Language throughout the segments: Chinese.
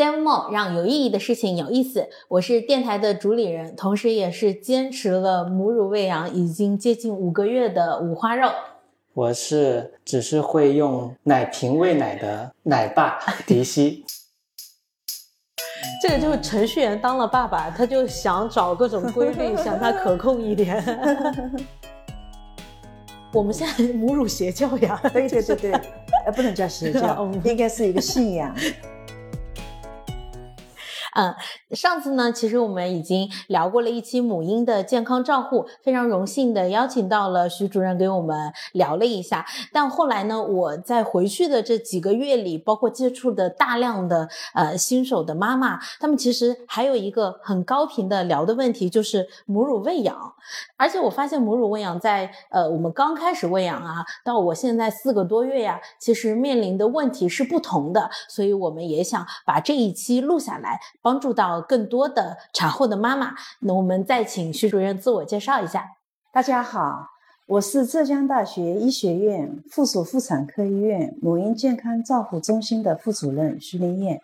demo 让有意义的事情有意思。我是电台的主理人，同时也是坚持了母乳喂养已经接近五个月的五花肉。我是只是会用奶瓶喂奶的奶爸迪西。这个就是程序员当了爸爸，他就想找各种规律，想他可控一点。我们现在母乳邪教呀？对对对对，呃，不能叫邪教，应该是一个信仰。嗯，上次呢，其实我们已经聊过了一期母婴的健康照护，非常荣幸的邀请到了徐主任给我们聊了一下。但后来呢，我在回去的这几个月里，包括接触的大量的呃新手的妈妈，他们其实还有一个很高频的聊的问题，就是母乳喂养。而且我发现母乳喂养在呃我们刚开始喂养啊，到我现在四个多月呀，其实面临的问题是不同的。所以我们也想把这一期录下来。帮助到更多的产后的妈妈，那我们再请徐主任自我介绍一下。大家好，我是浙江大学医学院附属妇产科医院母婴健康照护中心的副主任徐林燕，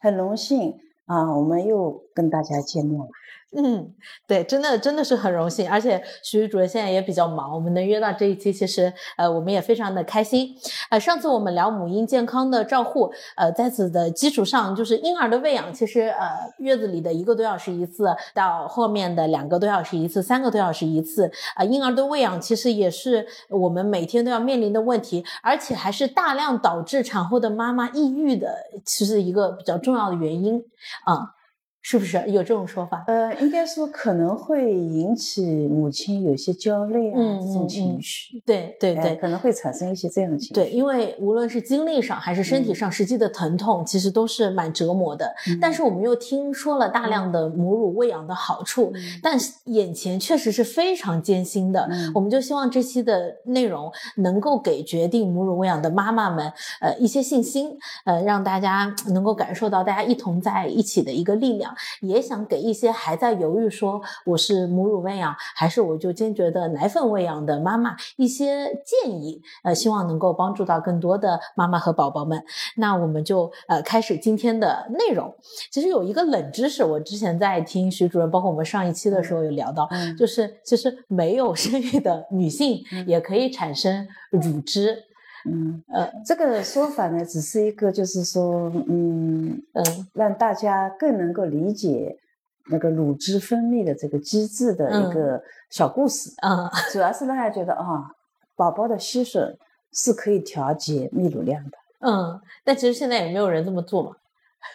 很荣幸啊，我们又跟大家见面了。嗯，对，真的真的是很荣幸，而且徐主任现在也比较忙，我们能约到这一期，其实呃我们也非常的开心。呃，上次我们聊母婴健康的照护，呃，在此的基础上，就是婴儿的喂养，其实呃月子里的一个多小时一次，到后面的两个多小时一次，三个多小时一次，啊，婴儿的喂养其实也是我们每天都要面临的问题，而且还是大量导致产后的妈妈抑郁的，其实一个比较重要的原因啊。是不是有这种说法？呃，应该说可能会引起母亲有些焦虑啊这种情绪。对对对，可能会产生一些这样的情绪。对，因为无论是精力上还是身体上，实际的疼痛其实都是蛮折磨的。但是我们又听说了大量的母乳喂养的好处，但眼前确实是非常艰辛的。我们就希望这期的内容能够给决定母乳喂养的妈妈们，呃，一些信心，呃，让大家能够感受到大家一同在一起的一个力量。也想给一些还在犹豫说我是母乳喂养还是我就坚决的奶粉喂养的妈妈一些建议，呃，希望能够帮助到更多的妈妈和宝宝们。那我们就呃开始今天的内容。其实有一个冷知识，我之前在听徐主任，包括我们上一期的时候有聊到，就是其实没有生育的女性也可以产生乳汁。嗯呃，这个说法呢，只是一个，就是说，嗯嗯，让大家更能够理解那个乳汁分泌的这个机制的一个小故事。嗯，主要是让大家觉得啊，宝宝的吸吮是可以调节泌乳量的。嗯，但其实现在也没有人这么做嘛。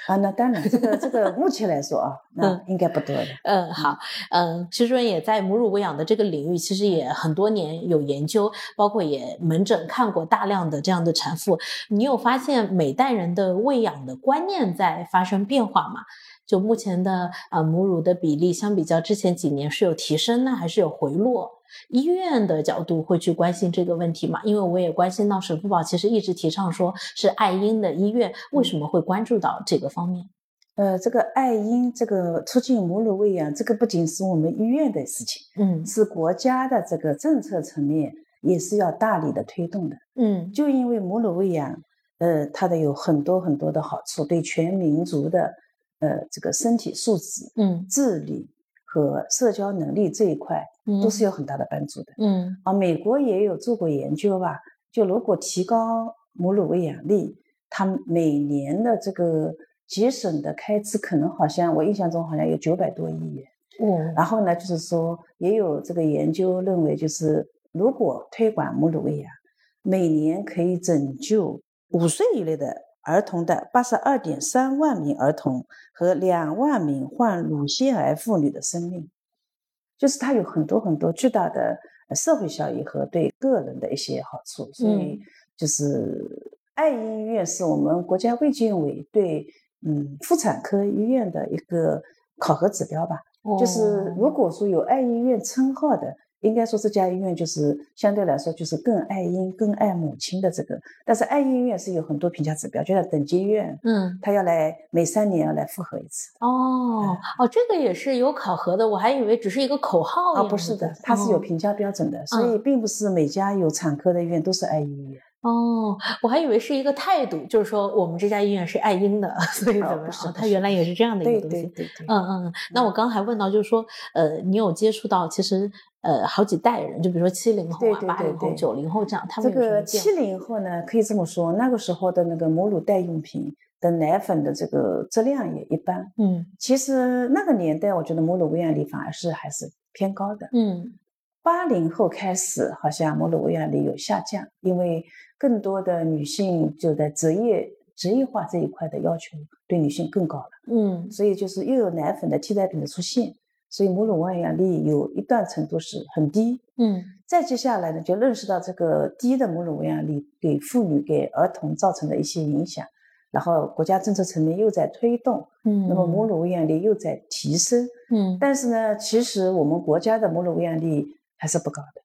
啊，那当然，这个这个目前来说啊，那应该不多的。嗯，好，嗯，徐主任也在母乳喂养的这个领域，其实也很多年有研究，包括也门诊看过大量的这样的产妇。你有发现每代人的喂养的观念在发生变化吗？就目前的呃母乳的比例，相比较之前几年是有提升呢，还是有回落？医院的角度会去关心这个问题吗？因为我也关心到省妇保其实一直提倡说是爱婴的医院，为什么会关注到这个方面？呃，这个爱婴这个促进母乳喂养，这个不仅是我们医院的事情，嗯，是国家的这个政策层面也是要大力的推动的，嗯，就因为母乳喂养，呃，它的有很多很多的好处，对全民族的呃这个身体素质、嗯，智力和社交能力这一块。都是有很大的帮助的。嗯啊，美国也有做过研究吧？就如果提高母乳喂养率，它每年的这个节省的开支可能好像我印象中好像有九百多亿元。嗯，然后呢，就是说也有这个研究认为，就是如果推广母乳喂养，每年可以拯救五岁以内的儿童的八十二点三万名儿童和两万名患乳腺癌妇女的生命。就是它有很多很多巨大的社会效益和对个人的一些好处，所以就是爱婴医院是我们国家卫健委对嗯妇产科医院的一个考核指标吧。就是如果说有爱婴医院称号的。应该说这家医院就是相对来说就是更爱婴、更爱母亲的这个，但是爱婴医院是有很多评价指标，就像等级医院，嗯，他要来每三年要来复核一次。哦哦，这个也是有考核的，我还以为只是一个口号。啊，不是的，它是有评价标准的，所以并不是每家有产科的医院都是爱婴医院。哦，我还以为是一个态度，就是说我们这家医院是爱婴的，所以怎么样？他原来也是这样的一个东西。对对对。嗯嗯。那我刚还问到，就是说，呃，你有接触到其实呃好几代人，就比如说七零后啊、八零后、九零后这样，他们这个七零后呢，可以这么说，那个时候的那个母乳代用品的奶粉的这个质量也一般。嗯。其实那个年代，我觉得母乳喂养率反而是还是偏高的。嗯。八零后开始，好像母乳喂养率有下降，因为更多的女性就在职业职业化这一块的要求对女性更高了。嗯，所以就是又有奶粉的替代品的出现，所以母乳喂养率有一段程度是很低。嗯，再接下来呢，就认识到这个低的母乳喂养率给妇女、给儿童造成的一些影响，然后国家政策层面又在推动，嗯，那么母乳喂养率又在提升。嗯，但是呢，其实我们国家的母乳喂养率还是不高的，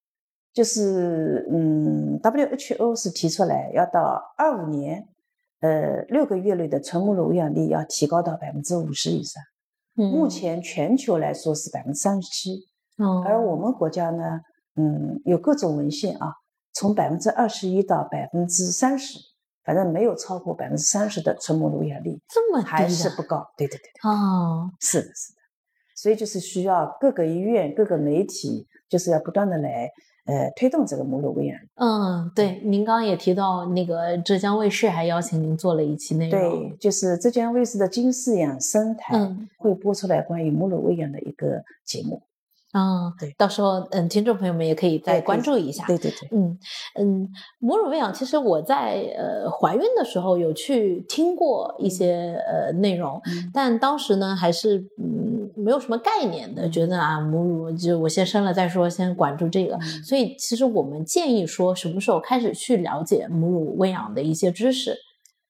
就是嗯，WHO 是提出来要到二五年，呃，六个月内的纯母乳喂养率要提高到百分之五十以上。嗯，目前全球来说是百分之三十七。哦，而我们国家呢，嗯，有各种文献啊，从百分之二十一到百分之三十，反正没有超过百分之三十的纯母乳喂养率，这么还是不高。对对对。哦，是的，是的。所以就是需要各个医院、各个媒体。就是要不断的来，呃，推动这个母乳喂养。嗯，对，您刚刚也提到那个浙江卫视还邀请您做了一期内容。对，就是浙江卫视的金视养生台会播出来关于母乳喂养的一个节目。啊，对，到时候嗯，听众朋友们也可以再关注一下。对对对，嗯嗯，母乳喂养，其实我在呃怀孕的时候有去听过一些呃内容，但当时呢还是嗯没有什么概念的，觉得啊母乳就我先生了再说，先管住这个。所以其实我们建议说，什么时候开始去了解母乳喂养的一些知识。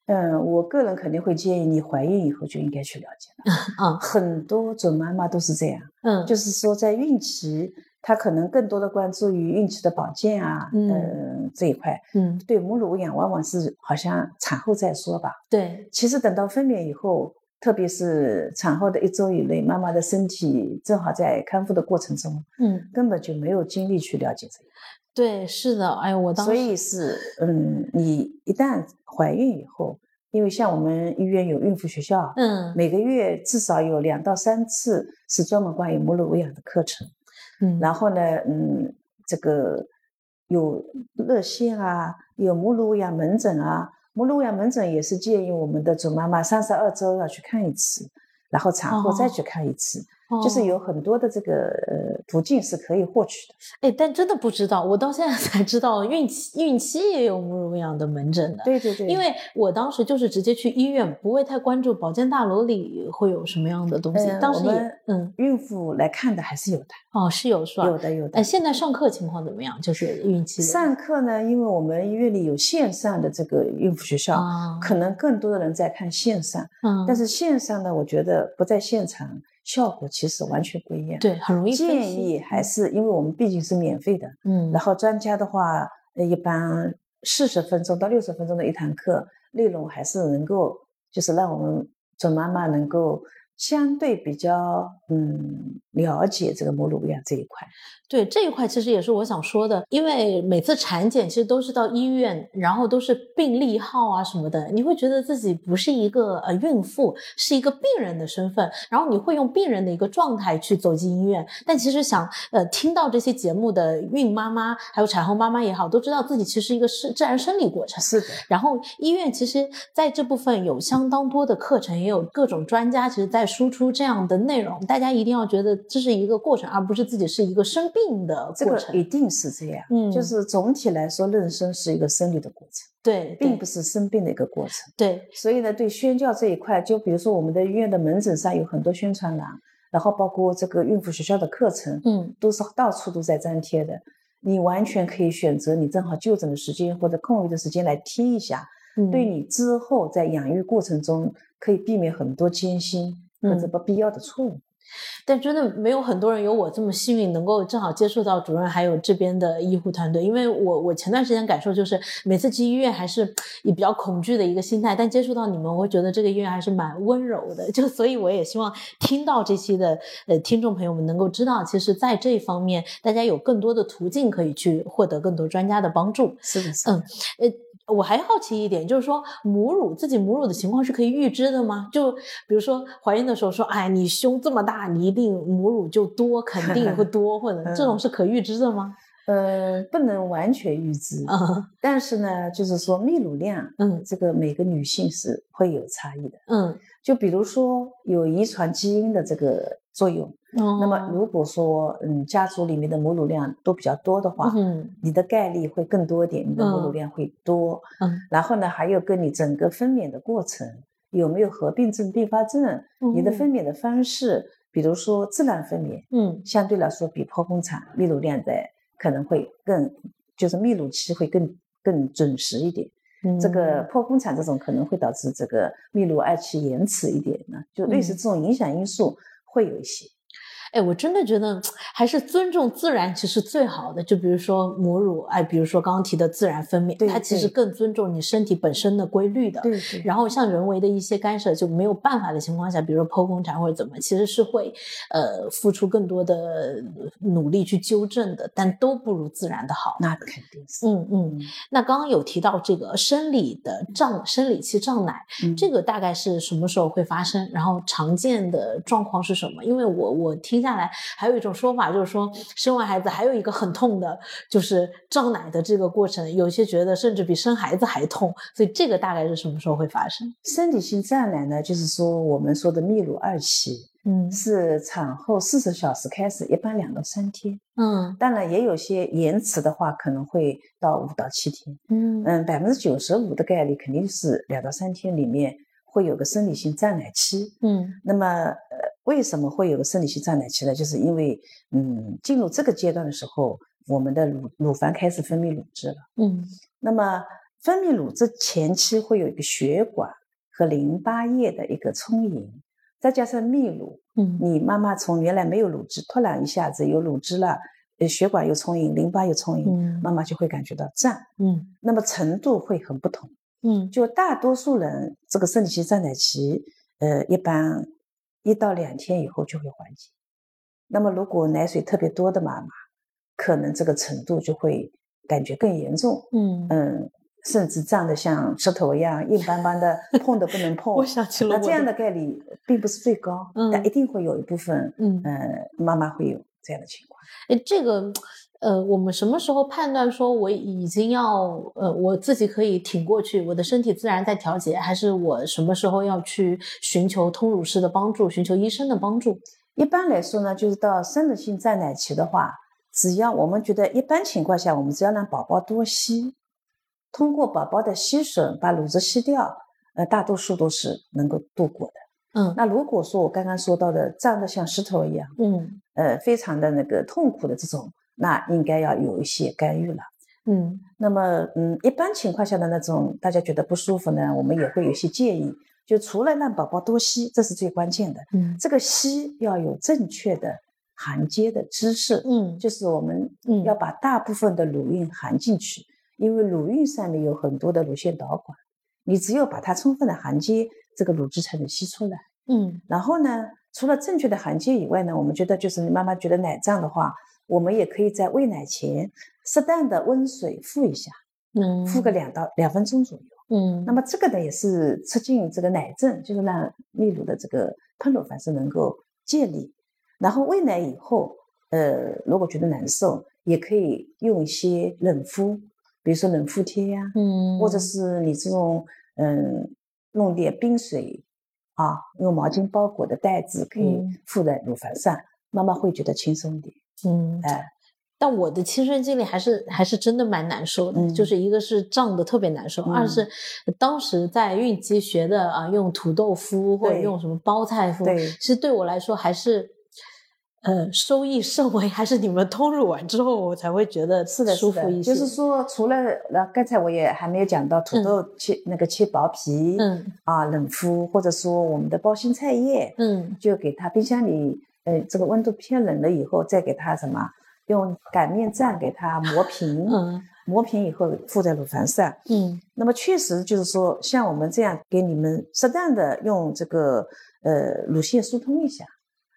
嗯，我个人肯定会建议你怀孕以后就应该去了解了。啊，很多准妈妈都是这样。嗯，就是说在孕期，她可能更多的关注于孕期的保健啊，嗯，这一块。嗯，对母乳喂养往往是好像产后再说吧。对，其实等到分娩以后，特别是产后的一周以内，妈妈的身体正好在康复的过程中，嗯，根本就没有精力去了解这个。对，是的，哎呦，我当所以是，嗯，你一旦怀孕以后，因为像我们医院有孕妇学校，嗯，每个月至少有两到三次是专门关于母乳喂养的课程，嗯，然后呢，嗯，这个有热线啊，有母乳喂养门诊啊，母乳喂养门诊也是建议我们的准妈妈三十二周要去看一次，然后产后再去看一次。就是有很多的这个呃途径是可以获取的，哎，但真的不知道，我到现在 才知道孕期孕期也有母乳喂养的门诊的。对对对，因为我当时就是直接去医院，不会太关注保健大楼里会有什么样的东西。当时也嗯，孕妇来看的还是有的。哦，是有是吧？有的有的。哎，现在上课情况怎么样？就是孕期上课呢，因为我们医院里有线上的这个孕妇学校，可能更多的人在看线上。嗯，但是线上呢，我觉得不在现场。效果其实完全不一样，对，很容易。建议还是因为我们毕竟是免费的，嗯，然后专家的话，一般四十分钟到六十分钟的一堂课，内容还是能够，就是让我们准妈妈能够。相对比较嗯了解这个母乳喂养这一块，对这一块其实也是我想说的，因为每次产检其实都是到医院，然后都是病历号啊什么的，你会觉得自己不是一个呃孕妇，是一个病人的身份，然后你会用病人的一个状态去走进医院，但其实想呃听到这些节目的孕妈妈还有产后妈妈也好，都知道自己其实一个是自然生理过程，是的。然后医院其实在这部分有相当多的课程，也有各种专家，其实在。输出这样的内容，大家一定要觉得这是一个过程，而不是自己是一个生病的过程。一定是这样，嗯，就是总体来说，妊娠是一个生理的过程，对，并不是生病的一个过程。对，所以呢，对宣教这一块，就比如说我们的医院的门诊上有很多宣传栏，然后包括这个孕妇学校的课程，嗯，都是到处都在粘贴的。你完全可以选择你正好就诊的时间或者空余的时间来听一下，对你之后在养育过程中可以避免很多艰辛。或者不必要的错误，但真的没有很多人有我这么幸运，能够正好接触到主任还有这边的医护团队。因为我我前段时间感受就是，每次去医院还是以比较恐惧的一个心态，但接触到你们，我会觉得这个医院还是蛮温柔的。就所以我也希望听到这期的呃听众朋友们能够知道，其实在这一方面，大家有更多的途径可以去获得更多专家的帮助。是的，嗯，呃。我还好奇一点，就是说母乳自己母乳的情况是可以预知的吗？就比如说怀孕的时候说，哎，你胸这么大，你一定母乳就多，肯定会 多，或者这种是可预知的吗？呃，不能完全预知，但是呢，就是说泌乳量，嗯，这个每个女性是会有差异的，嗯，就比如说有遗传基因的这个作用，那么如果说嗯家族里面的母乳量都比较多的话，嗯，你的概率会更多一点，你的母乳量会多，嗯，然后呢，还有跟你整个分娩的过程有没有合并症、并发症，你的分。娩的方式，比如说自然分娩，嗯，相对来说比剖宫产泌乳量的。可能会更，就是泌乳期会更更准时一点。嗯这个剖宫产这种可能会导致这个泌乳二期延迟一点呢，就类似这种影响因素会有一些。哎，我真的觉得还是尊重自然其实最好的。就比如说母乳，哎，比如说刚刚提的自然分娩，它其实更尊重你身体本身的规律的。对。然后像人为的一些干涉就没有办法的情况下，比如说剖宫产或者怎么，其实是会呃付出更多的努力去纠正的，但都不如自然的好。那肯定是。嗯嗯。那刚刚有提到这个生理的胀生理期胀奶，这个大概是什么时候会发生？然后常见的状况是什么？因为我我听。接下来还有一种说法，就是说生完孩子还有一个很痛的，就是胀奶的这个过程，有些觉得甚至比生孩子还痛。所以这个大概是什么时候会发生？生理性胀奶呢，就是说我们说的泌乳二期，嗯，是产后四十小时开始，一般两到三天，嗯，当然也有些延迟的话，可能会到五到七天，嗯嗯，百分之九十五的概率肯定是两到三天里面会有个生理性胀奶期，嗯，那么呃。为什么会有个生理期胀奶期呢？就是因为，嗯，进入这个阶段的时候，我们的乳乳房开始分泌乳汁了。嗯，那么分泌乳汁前期会有一个血管和淋巴液的一个充盈，再加上泌乳，嗯，你妈妈从原来没有乳汁，突然一下子有乳汁了，呃，血管又充盈，淋巴又充盈，妈妈就会感觉到胀。嗯，那么程度会很不同。嗯，就大多数人这个生理期胀奶期，呃，一般。一到两天以后就会缓解。那么，如果奶水特别多的妈妈，可能这个程度就会感觉更严重。嗯嗯，甚至胀得像石头一样硬邦邦的，碰都不能碰。我想起了。那这样的概率并不是最高，但一定会有一部分，嗯妈妈会有这样的情况。哎，这个。呃，我们什么时候判断说我已经要呃，我自己可以挺过去，我的身体自然在调节，还是我什么时候要去寻求通乳师的帮助，寻求医生的帮助？一般来说呢，就是到生理性胀奶期的话，只要我们觉得一般情况下，我们只要让宝宝多吸，通过宝宝的吸吮把乳汁吸掉，呃，大多数都是能够度过的。嗯，那如果说我刚刚说到的胀得像石头一样，嗯，呃，非常的那个痛苦的这种。那应该要有一些干预了，嗯，那么，嗯，一般情况下的那种大家觉得不舒服呢，我们也会有些建议，就除了让宝宝多吸，这是最关键的，嗯，这个吸要有正确的含接的姿势，嗯，就是我们要把大部分的乳晕含进去，因为乳晕上面有很多的乳腺导管，你只有把它充分的含接，这个乳汁才能吸出来，嗯，然后呢，除了正确的含接以外呢，我们觉得就是你妈妈觉得奶胀的话。我们也可以在喂奶前适当的温水敷一下，嗯，敷个两到两分钟左右，嗯，那么这个呢也是促进这个奶阵，就是让泌乳的这个喷乳反射能够建立。然后喂奶以后，呃，如果觉得难受，也可以用一些冷敷，比如说冷敷贴呀，嗯，或者。是你这种嗯弄点冰水啊，用毛巾包裹的袋子可以敷在乳房上，妈妈会觉得轻松一点。嗯，哎，但我的亲身经历还是还是真的蛮难受的，就是一个是胀的特别难受，二是当时在孕期学的啊，用土豆敷或者用什么包菜敷，其实对我来说还是呃收益甚微，还是你们通乳完之后我才会觉得是的，舒服一些。就是说，除了那刚才我也还没有讲到土豆切那个切薄皮，嗯。啊冷敷，或者说我们的包心菜叶，嗯，就给它冰箱里。呃，这个温度偏冷了以后，再给它什么？用擀面杖给它磨平，嗯，磨平以后敷在乳房上，嗯。那么确实就是说，像我们这样给你们适当的用这个呃乳腺疏通一下，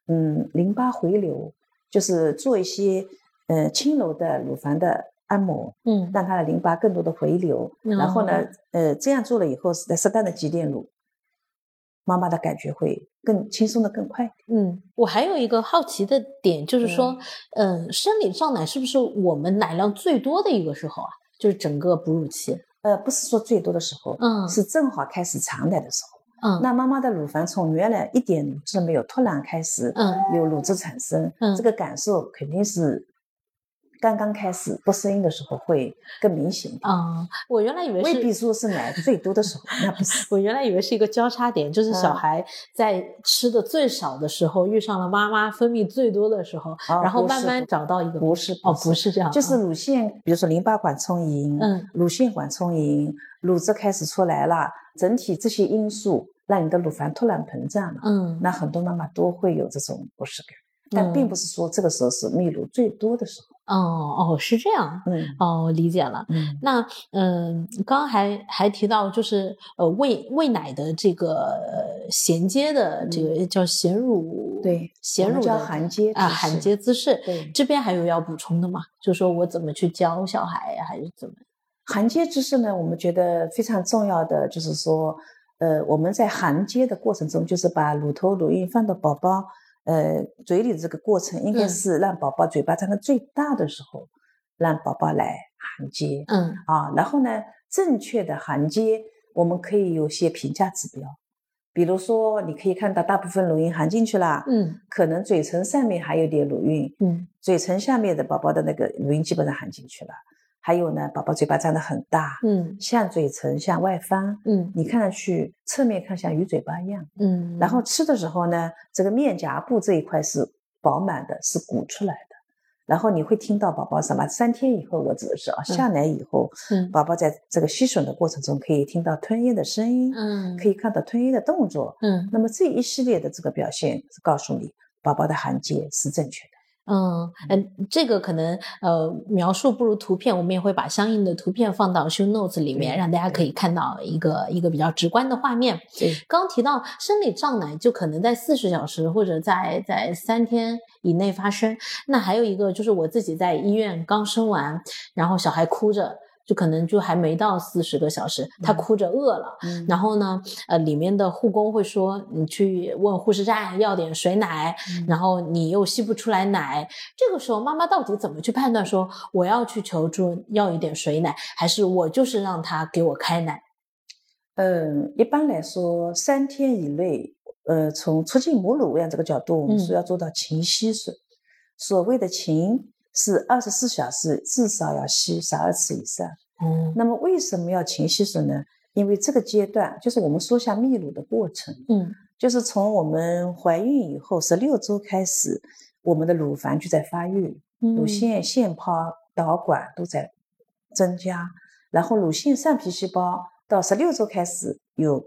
嗯，淋巴回流，就是做一些呃轻柔的乳房的按摩，嗯，让它的淋巴更多的回流，然后呢，呃，这样做了以后，是在适当的挤点乳，妈妈的感觉会更轻松的更快。嗯，我还有一个好奇的点，就是说，嗯，生理胀奶是不是我们奶量最多的一个时候啊？就是整个哺乳期？呃，不是说最多的时候，嗯，是正好开始长奶的时候。嗯，那妈妈的乳房从原来一点乳汁没有，突然开始嗯有乳汁产生，嗯，这个感受肯定是刚刚开始不适应的时候会更明显啊。我原来以为未必说是奶最多的时候，那不是。我原来以为是一个交叉点，就是小孩在吃的最少的时候遇上了妈妈分泌最多的时候，然后慢慢找到一个不是哦，不是这样，就是乳腺，比如说淋巴管充盈，嗯，乳腺管充盈，乳汁开始出来了。整体这些因素让你的乳房突然膨胀了，嗯，那很多妈妈都会有这种不适感，但并不是说这个时候是泌乳最多的时候。哦哦，是这样，嗯，哦，理解了。嗯，那嗯，刚刚还还提到就是呃喂喂奶的这个衔接的这个叫衔乳，对，衔乳叫含接啊，含接姿势。对，这边还有要补充的吗？就说我怎么去教小孩，还是怎么？含接姿势呢，我们觉得非常重要的就是说，呃，我们在含接的过程中，就是把乳头、乳晕放到宝宝呃嘴里的这个过程，应该是让宝宝嘴巴张得最大的时候，让宝宝来含接。嗯啊，然后呢，正确的含接，我们可以有些评价指标，比如说你可以看到大部分乳晕含进去了，嗯，可能嘴唇上面还有点乳晕，嗯，嘴唇下面的宝宝的那个乳晕基本上含进去了。还有呢，宝宝嘴巴张得很大，嗯，像嘴唇向外翻，嗯，你看上去侧面看像鱼嘴巴一样，嗯，然后吃的时候呢，这个面颊部这一块是饱满的，是鼓出来的，然后你会听到宝宝什么？三天以后我指的是啊，下奶以后，嗯，宝宝在这个吸吮的过程中可以听到吞咽的声音，嗯，可以看到吞咽的动作，嗯，那么这一系列的这个表现告诉你宝宝的含接是正确的。嗯嗯，这个可能呃描述不如图片，我们也会把相应的图片放到 show notes 里面，让大家可以看到一个一个比较直观的画面。对，刚提到生理胀奶，就可能在四十小时或者在在三天以内发生。那还有一个就是我自己在医院刚生完，然后小孩哭着。就可能就还没到四十个小时，他哭着饿了，然后呢，呃，里面的护工会说你去问护士站要点水奶，然后你又吸不出来奶，这个时候妈妈到底怎么去判断说我要去求助要一点水奶，还是我就是让他给我开奶？嗯，一般来说三天以内，呃，从促进母乳喂养这个角度，我们说要做到勤吸吮，所谓的勤。是二十四小时至少要吸十二次以上。嗯，那么为什么要勤吸吮呢？因为这个阶段就是我们说下泌乳的过程。嗯，就是从我们怀孕以后十六周开始，我们的乳房就在发育，乳腺、腺泡、导管都在增加，然后乳腺上皮细胞到十六周开始有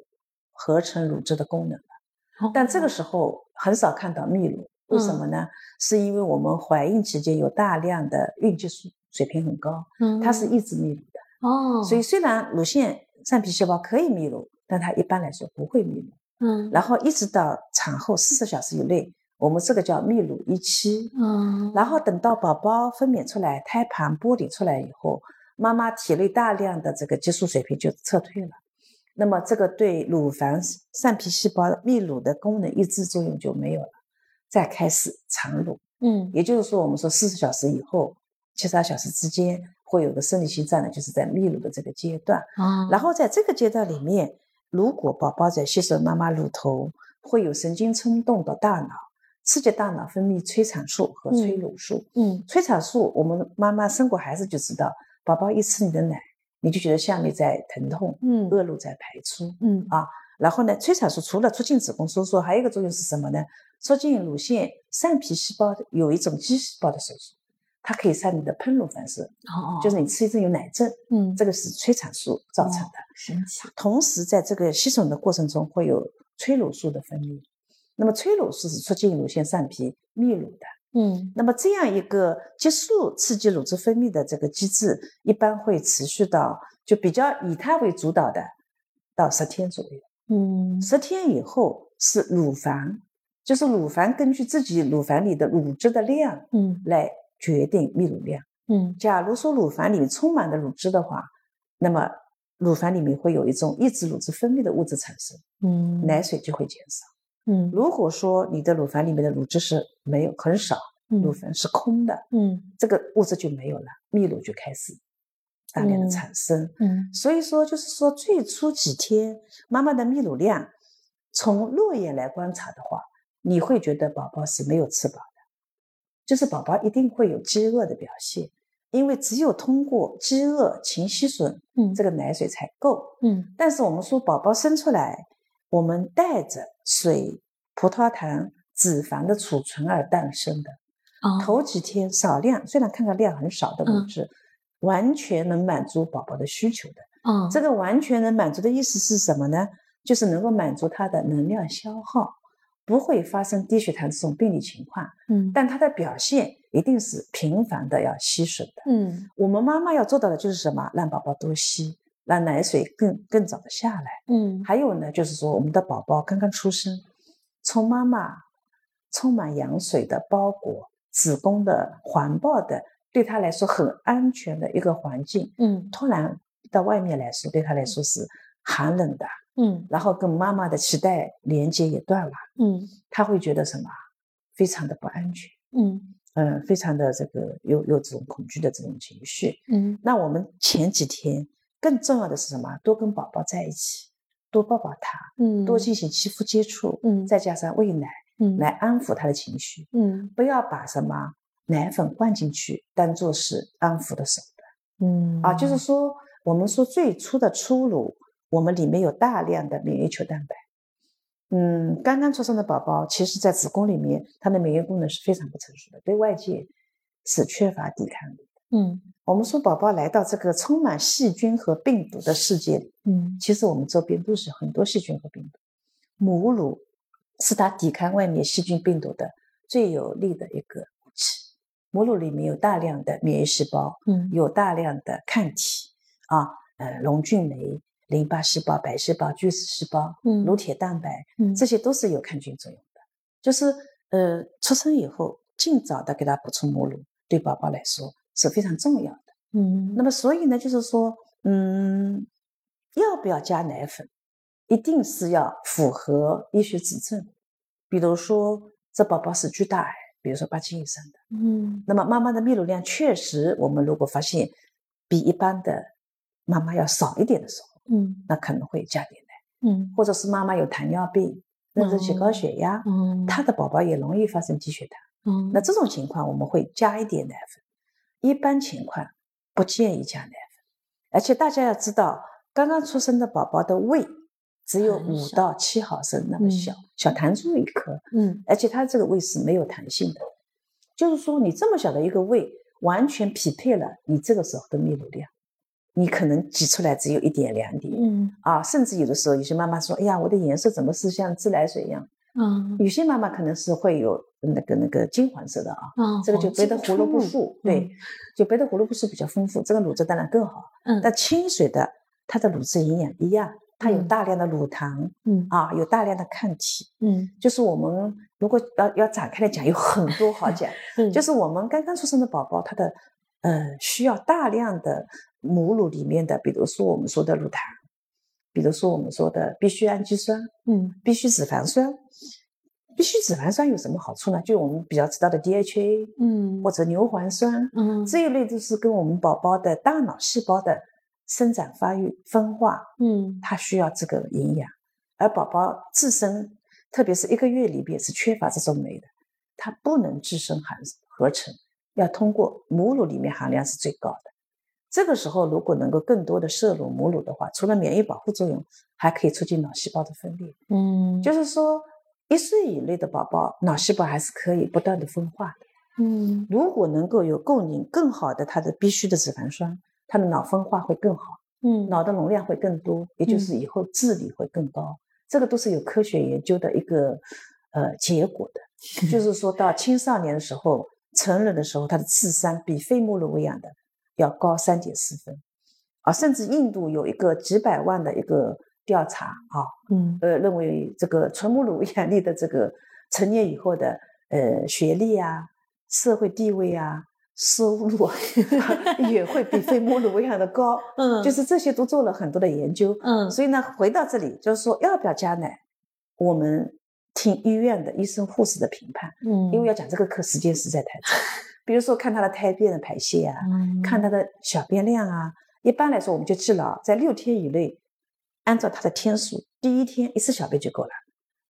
合成乳汁的功能了。但这个时候很少看到泌乳。为什么呢？是因为我们怀孕期间有大量的孕激素水平很高，嗯，它是抑制泌乳的哦。所以虽然乳腺上皮细胞可以泌乳，但它一般来说不会泌乳，嗯。然后一直到产后四十小时以内，我们这个叫泌乳一期，嗯。然后等到宝宝分娩出来，胎盘剥离出来以后，妈妈体内大量的这个激素水平就撤退了，那么这个对乳房上皮细胞泌乳的功能抑制作用就没有了。再开始产乳，嗯，也就是说，我们说四十小时以后，七十二小时之间会有个生理性胀奶，就是在泌乳的这个阶段啊。然后在这个阶段里面，如果宝宝在吸收妈妈乳头，会有神经冲动到大脑，刺激大脑分泌催产素和催乳素。嗯，催产素，我们妈妈生过孩子就知道，宝宝一吃你的奶，你就觉得下面在疼痛，嗯，恶露在排出，嗯啊。然后呢，催产素除了促进子宫收缩，还有一个作用是什么呢？促进乳腺上皮细胞有一种肌细胞的收缩，它可以上你的喷乳反射。哦哦，就是你吃一阵有奶症，嗯，这个是催产素造成的。神奇。同时，在这个吸吮的过程中会有催乳素的分泌，那么催乳素是促进乳腺上皮泌乳的。嗯，那么这样一个激素刺激乳汁分泌的这个机制，一般会持续到就比较以它为主导的到十天左右。嗯，十天以后是乳房，就是乳房根据自己乳房里的乳汁的量，嗯，来决定泌乳量。嗯，假如说乳房里面充满了乳汁的话，那么乳房里面会有一种抑制乳汁分泌的物质产生，嗯，奶水就会减少。嗯，如果说你的乳房里面的乳汁是没有很少，乳房是空的，嗯，这个物质就没有了，泌乳就开始大量的产生。嗯，所以说就是说最初几天妈妈的泌乳量，从肉眼来观察的话，你会觉得宝宝是没有吃饱的，就是宝宝一定会有饥饿的表现，因为只有通过饥饿勤吸吮，嗯，这个奶水才够。嗯，但是我们说宝宝生出来。我们带着水、葡萄糖、脂肪的储存而诞生的，头几天少量，虽然看看量很少的物质，完全能满足宝宝的需求的。嗯，这个完全能满足的意思是什么呢？就是能够满足他的能量消耗，不会发生低血糖这种病理情况。嗯，但它的表现一定是频繁的要吸吮的。嗯，我们妈妈要做到的就是什么？让宝宝多吸。让奶水更更早的下来，嗯，还有呢，就是说我们的宝宝刚刚出生，从妈妈充满羊水的包裹、子宫的环抱的，对他来说很安全的一个环境，嗯，突然到外面来说，对他来说是寒冷的，嗯，然后跟妈妈的脐带连接也断了，嗯，他会觉得什么？非常的不安全，嗯。嗯，非常的这个有有这种恐惧的这种情绪，嗯，那我们前几天。更重要的是什么？多跟宝宝在一起，多抱抱他，嗯，多进行肌肤接触，嗯，再加上喂奶，嗯，来安抚他的情绪，嗯，不要把什么奶粉灌进去当做是安抚的手段，嗯，啊，就是说，我们说最初的初乳，我们里面有大量的免疫球蛋白，嗯，刚刚出生的宝宝，其实在子宫里面，他的免疫功能是非常不成熟的，对外界是缺乏抵抗力，嗯。我们说，宝宝来到这个充满细菌和病毒的世界里，嗯，其实我们周边都是很多细菌和病毒。母乳是他抵抗外面细菌病毒的最有力的一个武器。母乳里面有大量的免疫细胞，嗯，有大量的抗体啊，呃，溶菌酶、淋巴细胞、白细胞、巨噬细胞、嗯，乳铁蛋白，嗯，这些都是有抗菌作用的。就是呃，出生以后尽早的给他补充母乳，对宝宝来说。是非常重要的，嗯，那么所以呢，就是说，嗯，要不要加奶粉，一定是要符合医学指证，比如说这宝宝是巨大癌，比如说八斤以上的，嗯，那么妈妈的泌乳量确实，我们如果发现比一般的妈妈要少一点的时候，嗯，那可能会加点奶，嗯，或者是妈妈有糖尿病，甚至起高血压，嗯，她的宝宝也容易发生低血糖，嗯，那这种情况我们会加一点奶粉。一般情况不建议加奶粉，而且大家要知道，刚刚出生的宝宝的胃只有五到七毫升那么小，小弹珠一颗，嗯，而且它这个胃是没有弹性的，就是说你这么小的一个胃，完全匹配了你这个时候的泌乳量，你可能挤出来只有一点两点，嗯，啊，甚至有的时候有些妈妈说，哎呀，我的颜色怎么是像自来水一样？嗯，有些妈妈可能是会有那个那个金黄色的啊，这个就别的胡萝卜素，对，就别的胡萝卜素比较丰富，这个乳汁当然更好。嗯，但清水的它的乳汁营养一样，它有大量的乳糖，嗯啊，有大量的抗体，嗯，就是我们如果要要展开来讲，有很多好讲，嗯，就是我们刚刚出生的宝宝，他的呃需要大量的母乳里面的，比如说我们说的乳糖。比如说我们说的必需氨基酸，嗯，必需脂肪酸，必需脂肪酸有什么好处呢？就我们比较知道的 DHA，嗯，或者牛磺酸，嗯，这一类都是跟我们宝宝的大脑细胞的生长发育、分化，嗯，它需要这个营养，而宝宝自身，特别是一个月里边是缺乏这种酶的，它不能自身含合成，要通过母乳里面含量是最高的。这个时候，如果能够更多的摄入母乳的话，除了免疫保护作用，还可以促进脑细胞的分裂。嗯，就是说，一岁以内的宝宝脑细胞还是可以不断的分化的。嗯，如果能够有供应更好的它的必需的脂肪酸，它的脑分化会更好。嗯，脑的容量会更多，也就是以后智力会更高。这个都是有科学研究的一个呃结果的。就是说到青少年的时候，成人的时候，他的智商比非母乳喂养的。要高三点四分，啊，甚至印度有一个几百万的一个调查啊，嗯，呃，认为这个纯母乳喂养的这个成年以后的呃学历啊、社会地位啊、收入 也会比非母乳喂养的高。嗯，就是这些都做了很多的研究。嗯，所以呢，回到这里就是说，要不要加奶，我们听医院的医生护士的评判。嗯，因为要讲这个课时间实在太长。比如说看他的胎便的排泄啊，看他的小便量啊。一般来说，我们就记了，在六天以内，按照他的天数，第一天一次小便就够了。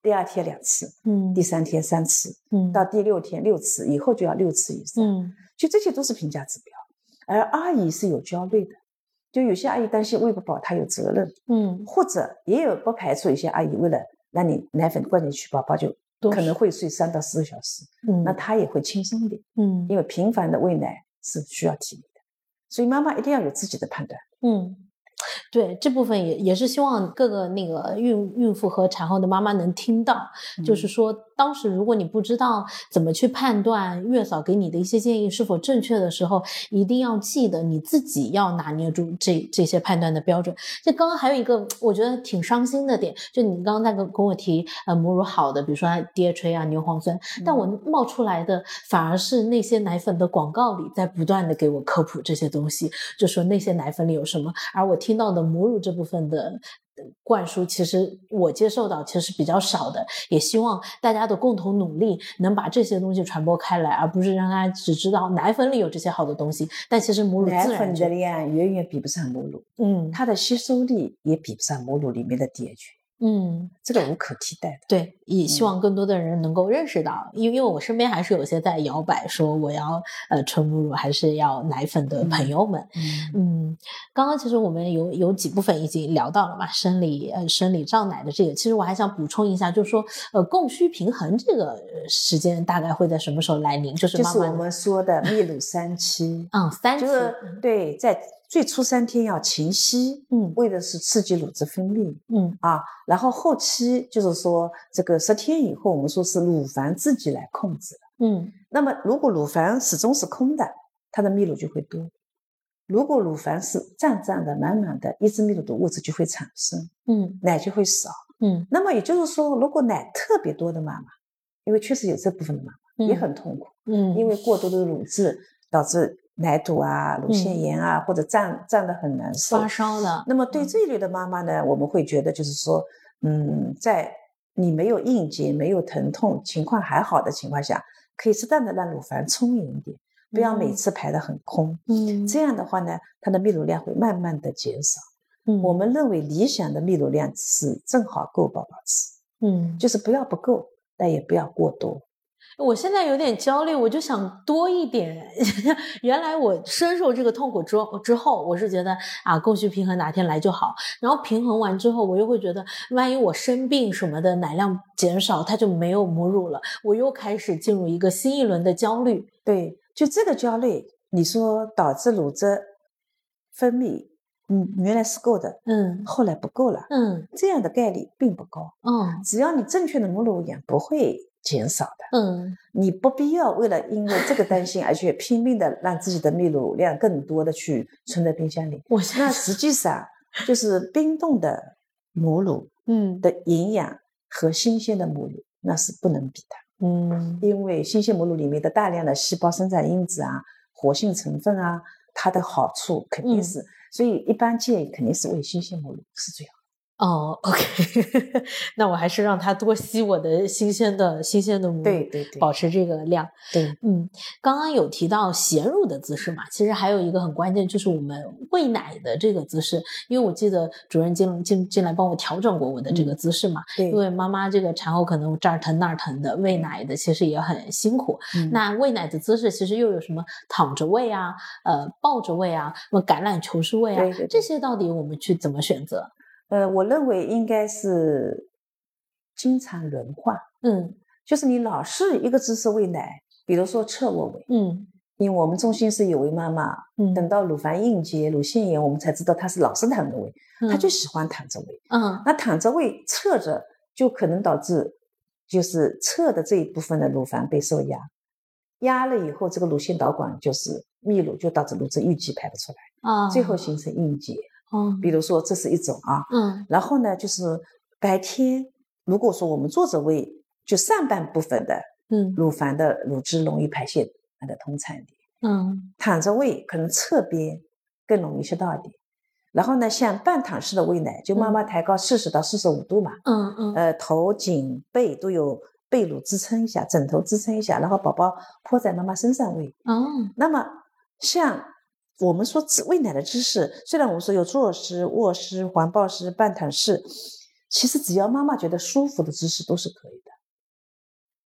第二天两次，嗯，第三天三次，嗯，到第六天六次，以后就要六次以上，嗯，就这些都是评价指标。而阿姨是有焦虑的，就有些阿姨担心喂不饱，她有责任，嗯，或者也有不排除一些阿姨为了让你奶粉灌进去，宝宝就可能会睡三到四个小时，嗯，那他也会轻松一点，嗯，因为频繁的喂奶是需要体力的，所以妈妈一定要有自己的判断，嗯。对这部分也也是希望各个那个孕孕妇和产后的妈妈能听到，就是说当时如果你不知道怎么去判断月嫂给你的一些建议是否正确的时候，一定要记得你自己要拿捏住这这些判断的标准。就刚刚还有一个我觉得挺伤心的点，就你刚刚在跟跟我提呃母乳好的，比如说 DHA 啊牛磺酸，但我冒出来的反而是那些奶粉的广告里在不断的给我科普这些东西，就说那些奶粉里有什么，而我听到的。母乳这部分的灌输，其实我接受到其实是比较少的，也希望大家的共同努力能把这些东西传播开来，而不是让大家只知道奶粉里有这些好的东西，但其实母乳奶粉的量远远比不上母乳，嗯，它的吸收力也比不上母乳里面的 DHA。嗯，这个无可替代的。对，也希望更多的人能够认识到，因为因为我身边还是有些在摇摆说我要呃纯母乳还是要奶粉的朋友们。嗯，刚刚其实我们有有几部分已经聊到了嘛，生理呃生理胀奶的这个，其实我还想补充一下，就是说呃供需平衡这个时间大概会在什么时候来临？就是就是我们说的 泌乳三期。嗯，三期。对，在。最初三天要勤吸，嗯，为的是刺激乳汁分泌，嗯。啊，然后后期就是说这个十天以后，我们说是乳房自己来控制嗯，那么如果乳房始终是空的，它的泌乳就会多；如果乳房是胀胀的、满满的，抑制泌乳的物质就会产生，嗯，奶就会少，嗯。那么也就是说，如果奶特别多的妈妈，因为确实有这部分的妈妈也很痛苦，嗯，因为过多的乳汁导致。奶堵啊，乳腺炎啊，或者胀胀的很难受，发烧的。那么对这一类的妈妈呢，我们会觉得就是说，嗯，在你没有硬结、没有疼痛、情况还好的情况下，可以适当的让乳房充盈一点，不要每次排的很空。嗯，这样的话呢，它的泌乳量会慢慢的减少。嗯，我们认为理想的泌乳量是正好够宝宝吃。嗯，就是不要不够，但也不要过多。我现在有点焦虑，我就想多一点。原来我深受这个痛苦之之后，我是觉得啊，供需平衡哪天来就好。然后平衡完之后，我又会觉得，万一我生病什么的，奶量减少，它就没有母乳了，我又开始进入一个新一轮的焦虑。对，就这个焦虑，你说导致乳汁分泌，嗯，原来是够的，嗯，后来不够了，嗯，这样的概率并不高。嗯，只要你正确的母乳养，不会。减少的，嗯，你不必要为了因为这个担心而且拼命的让自己的泌乳量更多的去存在冰箱里。我那实际上就是冰冻的母乳，嗯，的营养和新鲜的母乳那是不能比的，嗯，因为新鲜母乳里面的大量的细胞生长因子啊、活性成分啊，它的好处肯定是，所以一般建议肯定是喂新鲜母乳是最好。哦，OK，那我还是让他多吸我的新鲜的、新鲜的母乳，对对对，保持这个量。对，嗯，刚刚有提到衔乳的姿势嘛，其实还有一个很关键，就是我们喂奶的这个姿势。因为我记得主任进进进来帮我调整过我的这个姿势嘛，对，因为妈妈这个产后可能这儿疼那儿疼的，喂奶的其实也很辛苦。那喂奶的姿势其实又有什么躺着喂啊，呃，抱着喂啊，什么橄榄球式喂啊，这些到底我们去怎么选择？呃，我认为应该是经常轮换，嗯，就是你老是一个姿势喂奶，比如说侧卧喂，嗯，因为我们中心是有位妈妈，嗯，等到乳房硬结、乳腺炎，我们才知道她是老是躺着喂，她就喜欢躺着喂，嗯，那躺着喂侧着就可能导致就是侧的这一部分的乳房被受压，压了以后，这个乳腺导管就是泌乳，就导致乳汁淤积排不出来，啊，最后形成硬结。哦，比如说这是一种啊，嗯，然后呢，就是白天如果说我们坐着喂，就上半部分的，嗯，乳房的乳汁容易排泄，那个通畅一点，嗯，躺着喂可能侧边更容易吸到一点。然后呢，像半躺式的喂奶，就妈妈抬高四十到四十五度嘛，嗯嗯，呃，头颈背都有被褥支撑一下，枕头支撑一下，然后宝宝趴在妈妈身上喂。哦，那么像我们说只喂奶的姿势，虽然我们说有坐姿、卧姿、环抱式、半躺式，其实只要妈妈觉得舒服的姿势都是可以的。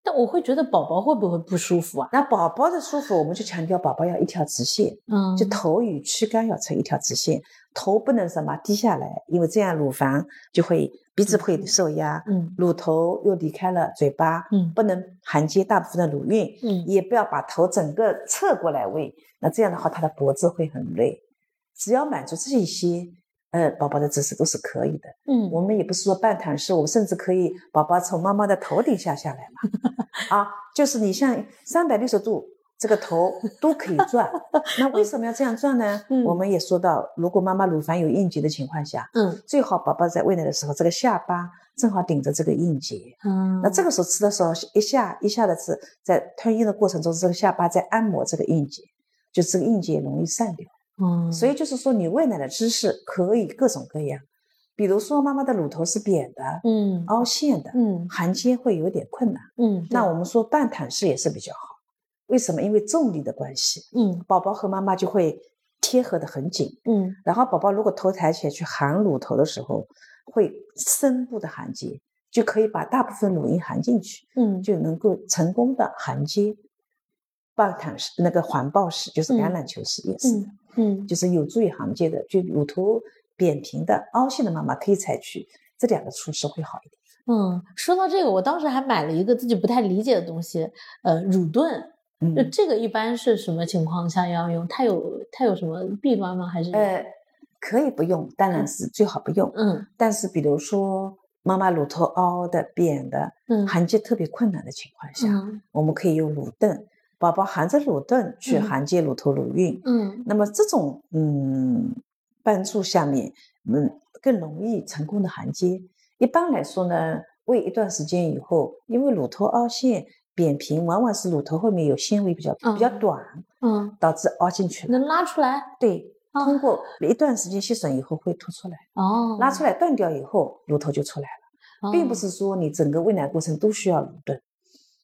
但我会觉得宝宝会不会不舒服啊？那宝宝的舒服，我们就强调宝宝要一条直线，嗯，就头与躯干要成一条直线。头不能什么低下来，因为这样乳房就会鼻子会受压，嗯，乳头又离开了嘴巴，嗯，不能含接大部分的乳晕，嗯，也不要把头整个侧过来喂，那这样的话他的脖子会很累。只要满足这一些，呃，宝宝的姿势都是可以的，嗯，我们也不是说半躺式，我们甚至可以宝宝从妈妈的头顶下下来嘛，啊，就是你像三百六十度。这个头都可以转，那为什么要这样转呢？我们也说到，如果妈妈乳房有硬结的情况下，嗯，最好宝宝在喂奶的时候，这个下巴正好顶着这个硬结，嗯，那这个时候吃的时候，一下一下的吃，在吞咽的过程中，这个下巴在按摩这个硬结，就这个硬结容易散掉，嗯，所以就是说，你喂奶的姿势可以各种各样，比如说妈妈的乳头是扁的，嗯，凹陷的，嗯，含接会有点困难，嗯，那我们说半躺式也是比较好。为什么？因为重力的关系，嗯，宝宝和妈妈就会贴合的很紧，嗯，然后宝宝如果头抬起来去含乳头的时候，会深部的含接，就可以把大部分乳晕含进去，嗯，就能够成功的含接。半躺式那个环抱式就是橄榄球式也是，嗯，就是有助于含接的。就乳头扁平的、凹陷的妈妈可以采取这两个措施会好一点。嗯，说到这个，我当时还买了一个自己不太理解的东西，呃，乳盾。就这个一般是什么情况下要用？它有它有什么弊端吗？还是呃，可以不用，当然是最好不用。嗯，但是比如说妈妈乳头凹的、扁的，嗯，含接特别困难的情况下，我们可以用乳盾，宝宝含着乳盾去含接乳头乳晕。嗯，那么这种嗯帮助下面，嗯更容易成功的含接。一般来说呢，喂一段时间以后，因为乳头凹陷。扁平往往是乳头后面有纤维比较比较短，嗯，导致凹进去了。能拉出来？对，通过一段时间吸吮以后会凸出来。哦，拉出来断掉以后，乳头就出来了，并不是说你整个喂奶过程都需要乳盾。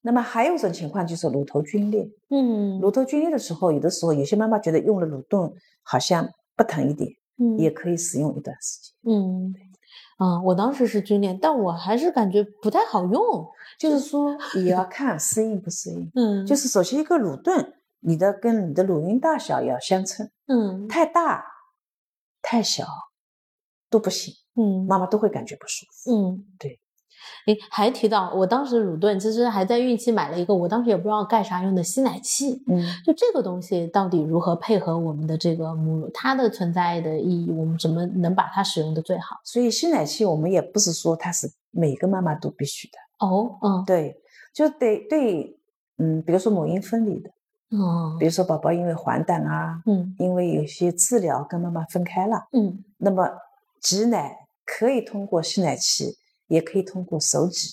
那么还有一种情况就是乳头皲裂。嗯，乳头皲裂的时候，有的时候有些妈妈觉得用了乳盾好像不疼一点，嗯，也可以使用一段时间。嗯。啊，我当时是皲裂，但我还是感觉不太好用。就是说，也要看适应不适应。嗯，就是首先一个乳盾，你的跟你的乳晕大小要相称。嗯，太大、太小都不行。嗯，妈妈都会感觉不舒服。嗯，对。哎，还提到我当时乳盾，其实还在孕期买了一个，我当时也不知道干啥用的吸奶器。嗯，就这个东西到底如何配合我们的这个母乳，它的存在的意义，我们怎么能把它使用的最好？所以吸奶器我们也不是说它是每个妈妈都必须的。哦，嗯，对，就得对，嗯，比如说母婴分离的，哦，比如说宝宝因为黄疸啊，嗯，因为有些治疗跟妈妈分开了，嗯，那么挤奶可以通过吸奶器。也可以通过手挤，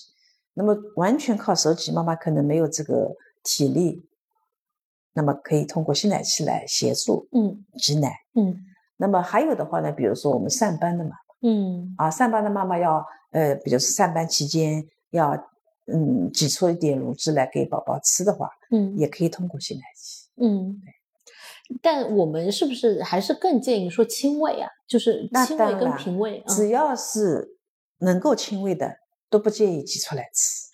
那么完全靠手挤，妈妈可能没有这个体力，那么可以通过吸奶器来协助，嗯，挤奶，嗯，那么还有的话呢，比如说我们上班的妈妈，嗯，啊，上班的妈妈要，呃，比如说上班期间要，嗯，挤出一点乳汁来给宝宝吃的话，嗯，也可以通过吸奶器，嗯，但我们是不是还是更建议说亲喂啊？就是亲喂跟平喂，只要是。能够亲喂的都不建议挤出来吃，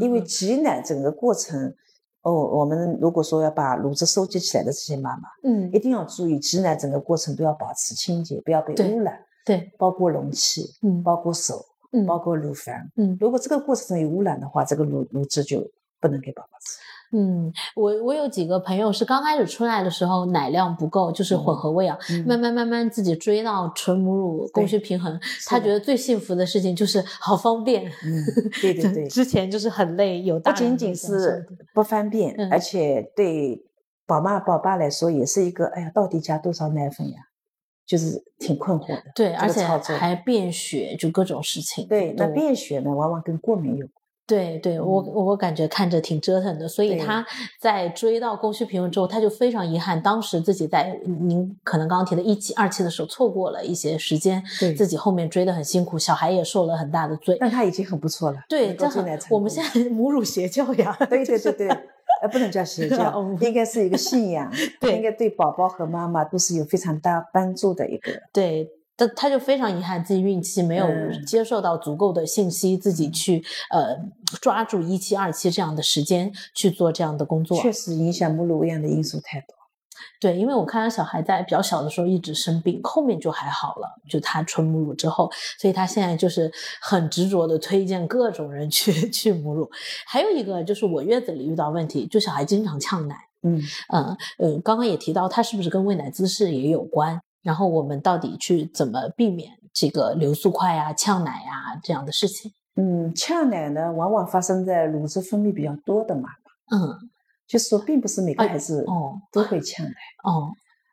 因为 挤奶整个过程，哦，我们如果说要把乳汁收集起来的这些妈妈，嗯，一定要注意挤奶整个过程都要保持清洁，不要被污染，对，包括容器，嗯，包括手，嗯，包括乳房，嗯，如果这个过程中有污染的话，这个乳乳汁就不能给宝宝吃。嗯，我我有几个朋友是刚开始出来的时候奶量不够，就是混合喂养，慢慢慢慢自己追到纯母乳供需平衡，他觉得最幸福的事情就是好方便。嗯，对 对对，之前就是很累，有不仅仅是不方便，而且对宝妈宝爸来说也是一个，哎呀，到底加多少奶粉呀？就是挺困惑的。对，而且还便血，就各种事情。对，那便血呢，往往跟过敏有关。对对，我我感觉看着挺折腾的，所以他在追到供需平衡之后，他就非常遗憾，当时自己在您可能刚刚提的一期、二期的时候错过了一些时间，对自己后面追的很辛苦，小孩也受了很大的罪，但他已经很不错了。对，这很我们现在 母乳邪教呀，对对对对，呃，不能叫邪 教，应该是一个信仰，对，应该对宝宝和妈妈都是有非常大帮助的一个，对。他他就非常遗憾自己孕期没有接受到足够的信息，自己去呃抓住一期二期这样的时间去做这样的工作，确实影响母乳喂养的因素太多。对，因为我看到小孩在比较小的时候一直生病，后面就还好了，就他纯母乳之后，所以他现在就是很执着的推荐各种人去 去母乳。还有一个就是我月子里遇到问题，就小孩经常呛奶，嗯嗯呃，刚刚也提到他是不是跟喂奶姿势也有关？然后我们到底去怎么避免这个流速快啊、呛奶啊这样的事情？嗯，呛奶呢，往往发生在乳汁分泌比较多的妈妈。嗯，就是说，并不是每个孩子哦都会呛奶。哦，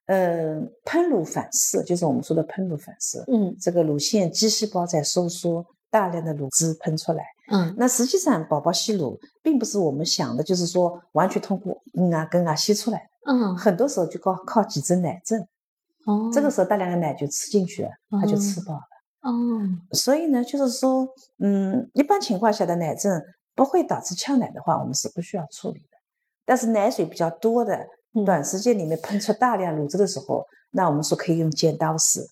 呃，喷乳反射就是我们说的喷乳反射。嗯，这个乳腺肌细胞在收缩，大量的乳汁喷出来。嗯，那实际上宝宝吸乳并不是我们想的，就是说完全通过嗯啊根啊吸出来。嗯，很多时候就靠靠几针奶阵。哦，这个时候大量的奶就吃进去了，他就吃饱了。哦，所以呢，就是说，嗯，一般情况下的奶症不会导致呛奶的话，我们是不需要处理的。但是奶水比较多的，短。时间里面喷出大量乳汁的时候，那我们说可以用剪刀式，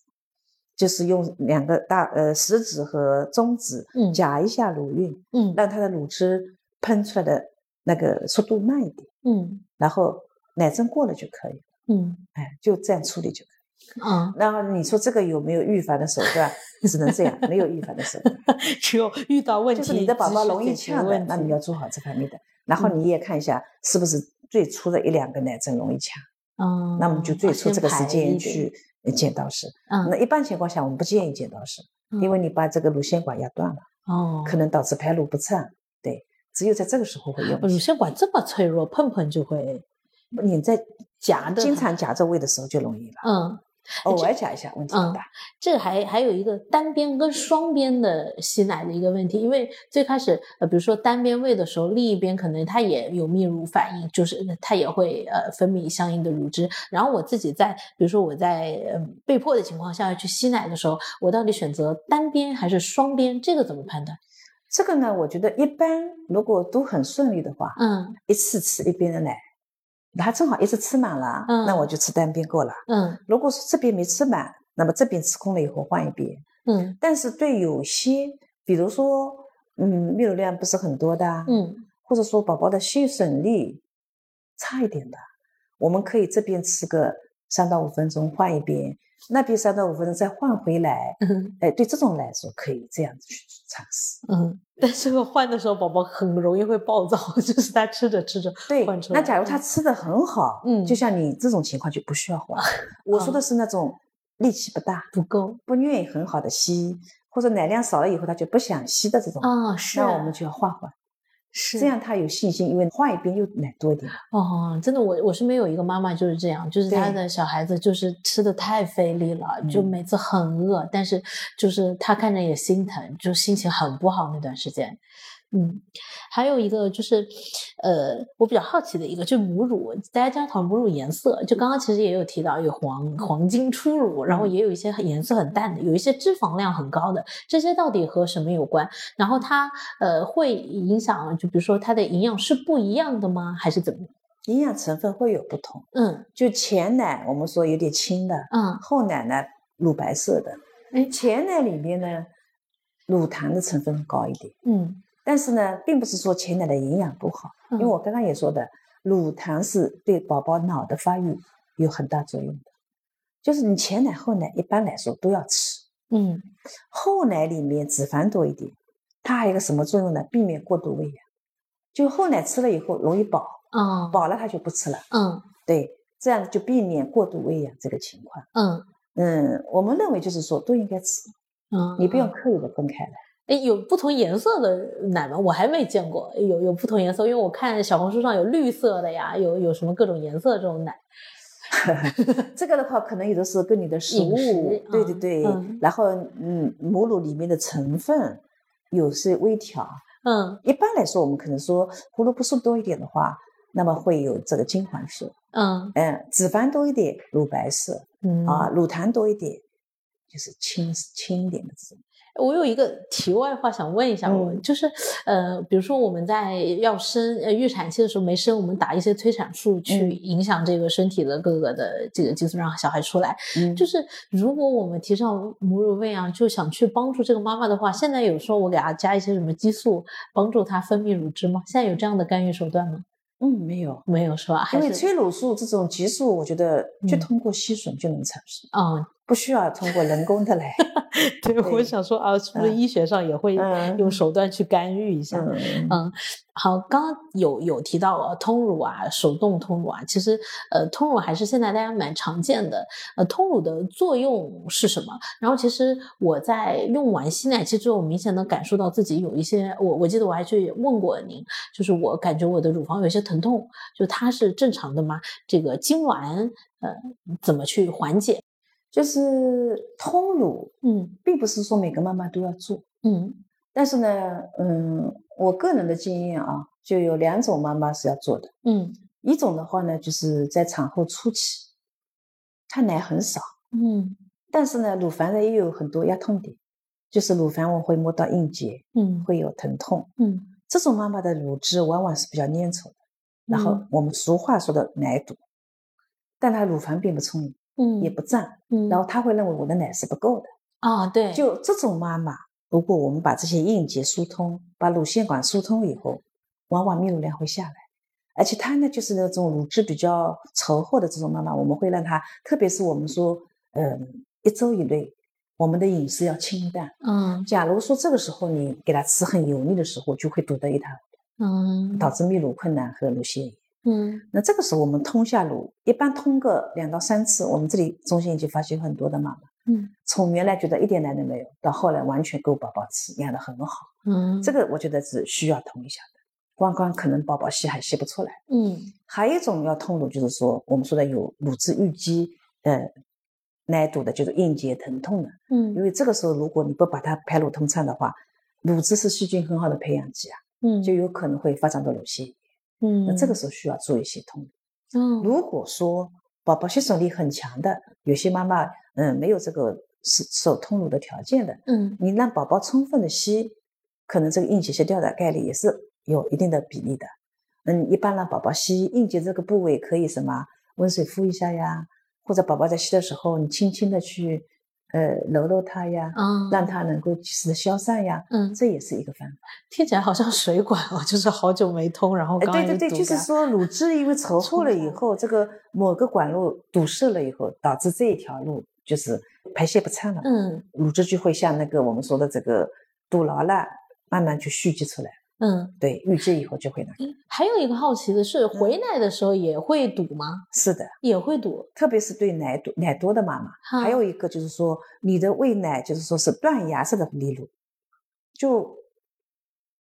就是用两个大呃食指和中指夹一下乳晕，嗯，让它的乳汁喷出来的那个速度慢一点，嗯，然后奶症过了就可以了，嗯，哎，就这样处理就可以。啊，然后你说这个有没有预防的手段？只能这样，没有预防的手段，只有遇到问题，就是你的宝宝容易呛的，那你要做好这方面的。然后你也看一下，是不是最初的一两个奶症容易呛？嗯，那么就最初这个时间去剪刀式。嗯，那一般情况下我们不建议剪刀式，因为你把这个乳腺管压断了，哦，可能导致排乳不畅。对，只有在这个时候会用。乳腺管这么脆弱，碰碰就会，你在夹的，经常夹着喂的时候就容易了。嗯。偶尔夹一下，问题不大。这个还还有一个单边跟双边的吸奶的一个问题，因为最开始呃，比如说单边喂的时候，另一边可能它也有泌乳反应，就是它也会呃分泌相应的乳汁。然后我自己在比如说我在呃被迫的情况下要去吸奶的时候，我到底选择单边还是双边？这个怎么判断？这个呢，我觉得一般如果都很顺利的话，嗯，一次吃一边的奶。他正好一次吃满了，那我就吃单边够了。嗯，如果说这边没吃满，那么这边吃空了以后换一边。嗯，但是对有些，比如说，嗯，泌乳量不是很多的，嗯，或者说宝宝的吸吮力差一点的，我们可以这边吃个三到五分钟换一边。那边三到五分钟再换回来，嗯哎，对这种来说可以这样子去尝试。嗯，但是换的时候宝宝很容易会暴躁，就是他吃着吃着对换出来。那假如他吃的很好，嗯，就像你这种情况就不需要换。我说的是那种力气不大、不够、不愿意很好的吸，或者奶量少了以后他就不想吸的这种啊，是，那我们就要换换。是这样，他有信心，因为换一边又奶多一点。哦，真的，我我身边有一个妈妈就是这样，就是她的小孩子就是吃的太费力了，就每次很饿，但是就是她看着也心疼，就心情很不好那段时间。嗯，还有一个就是，呃，我比较好奇的一个，就母乳，大家经常讨论母乳颜色，就刚刚其实也有提到有黄黄金初乳，然后也有一些颜色很淡的，有一些脂肪量很高的，这些到底和什么有关？然后它呃会影响，就比如说它的营养是不一样的吗？还是怎么？营养成分会有不同。嗯，就前奶我们说有点轻的，嗯，后奶呢乳白色的。哎，前奶里面呢乳糖的成分高一点。嗯。但是呢，并不是说前奶的营养不好，因为我刚刚也说的，乳糖是对宝宝脑的发育有很大作用的。就是你前奶后奶一般来说都要吃，嗯，后奶里面脂肪多一点，它还有个什么作用呢？避免过度喂养。就后奶吃了以后容易饱，嗯，饱了它就不吃了，嗯，对，这样就避免过度喂养这个情况。嗯嗯，我们认为就是说都应该吃，嗯，你不用刻意的分开来。哎，有不同颜色的奶吗？我还没见过。有有不同颜色，因为我看小红书上有绿色的呀，有有什么各种颜色这种奶。这个的话，可能有的是跟你的食物，对对对。然后，嗯，母乳里面的成分有些微调，嗯，一般来说，我们可能说胡萝卜素多一点的话，那么会有这个金黄色。嗯嗯，脂肪多一点，乳白色。嗯啊，乳糖多一点，就是轻轻一点的这种。我有一个题外话想问一下，我就是，呃，比如说我们在要生呃预产期的时候没生，我们打一些催产素去影响这个身体的各个的这个激素，让小孩出来。就是如果我们提倡母乳喂养，就想去帮助这个妈妈的话，现在有说我给她加一些什么激素，帮助她分泌乳汁吗？现在有这样的干预手段吗？嗯，没有，没有是吧？因为催乳素这种激素，我觉得就通过吸吮就能产生。嗯。不需要通过人工的来，对，我想说啊，是不是医学上也会用手段去干预一下？嗯，好，刚刚有有提到啊，通乳啊，手动通乳啊，其实呃，通乳还是现在大家蛮常见的。呃，通乳的作用是什么？然后其实我在用完吸奶器之后，明显能感受到自己有一些，我我记得我还去问过您，就是我感觉我的乳房有一些疼痛，就它是正常的吗？这个痉挛呃，怎么去缓解？就是通乳，嗯，并不是说每个妈妈都要做，嗯，但是呢，嗯，我个人的经验啊，就有两种妈妈是要做的，嗯，一种的话呢，就是在产后初期，她奶很少，嗯，但是呢，乳房呢也有很多压痛点，就是乳房我会摸到硬结，嗯，会有疼痛，嗯，这种妈妈的乳汁往往是比较粘稠的，然后我们俗话说的奶堵，但她乳房并不充盈。嗯，也不胀，嗯，然后。他会认为我的奶是不够的啊，对，就这种妈妈，如果我们把这些硬结疏通，把乳腺管疏通以后，往往泌乳量会下来，而且她呢，就是那种乳汁比较稠厚的这种妈妈，我们会让她，特别是我们说，嗯，一周以内，我们的饮食要清淡，嗯，假如说这个时候你给她吃很油腻的时候，就会堵得一塌糊涂，嗯，导。致泌乳困难和乳腺炎。嗯，那这个时候我们通下乳，一般通个两到三次，我们这里中心已经发现很多的妈妈，嗯，从原来觉得一点奶都没有，到后来完全够宝宝吃，养得很好，嗯，这个我觉得是需要通一下的，光光可能宝宝吸还吸不出来，嗯，还有一种要通乳，就是说我们说的有乳汁淤积，呃，奶堵的，就是硬结疼痛的，嗯，因为这个时候如果你不把它排乳通畅的话，乳汁是细菌很好的培养基啊，嗯，就有可能会发展到乳腺。炎。嗯，那这个时候需要做一些通乳。嗯，如果说宝宝吸吮力很强的，有些妈妈嗯没有这个是手通乳的条件的，嗯，你让宝宝充分的吸，可能这个硬结吸掉的概率也是有一定的比例的。嗯，一般让宝宝吸硬结这个部位可以什么温水敷一下呀，或者宝宝在吸的时候你轻轻的去。呃，揉揉它呀，嗯，让它能够及时的消散呀，嗯，这也是一个方法。听起来好像水管哦，就是好久没通，然后对对对，就是说乳汁因为稠厚了以后，这个某个管路堵塞了以后，导致这一条路就是排泄不畅了，嗯，乳汁就会像那个我们说的这个堵牢了，慢慢就蓄积出来。嗯，对，预制以后就会那个。还有一个好奇的是，回奶的时候也会堵吗？是的，也会堵，特别是对奶多奶多的妈妈。还有一个就是说，你的喂奶就是说是断崖式的离乳，就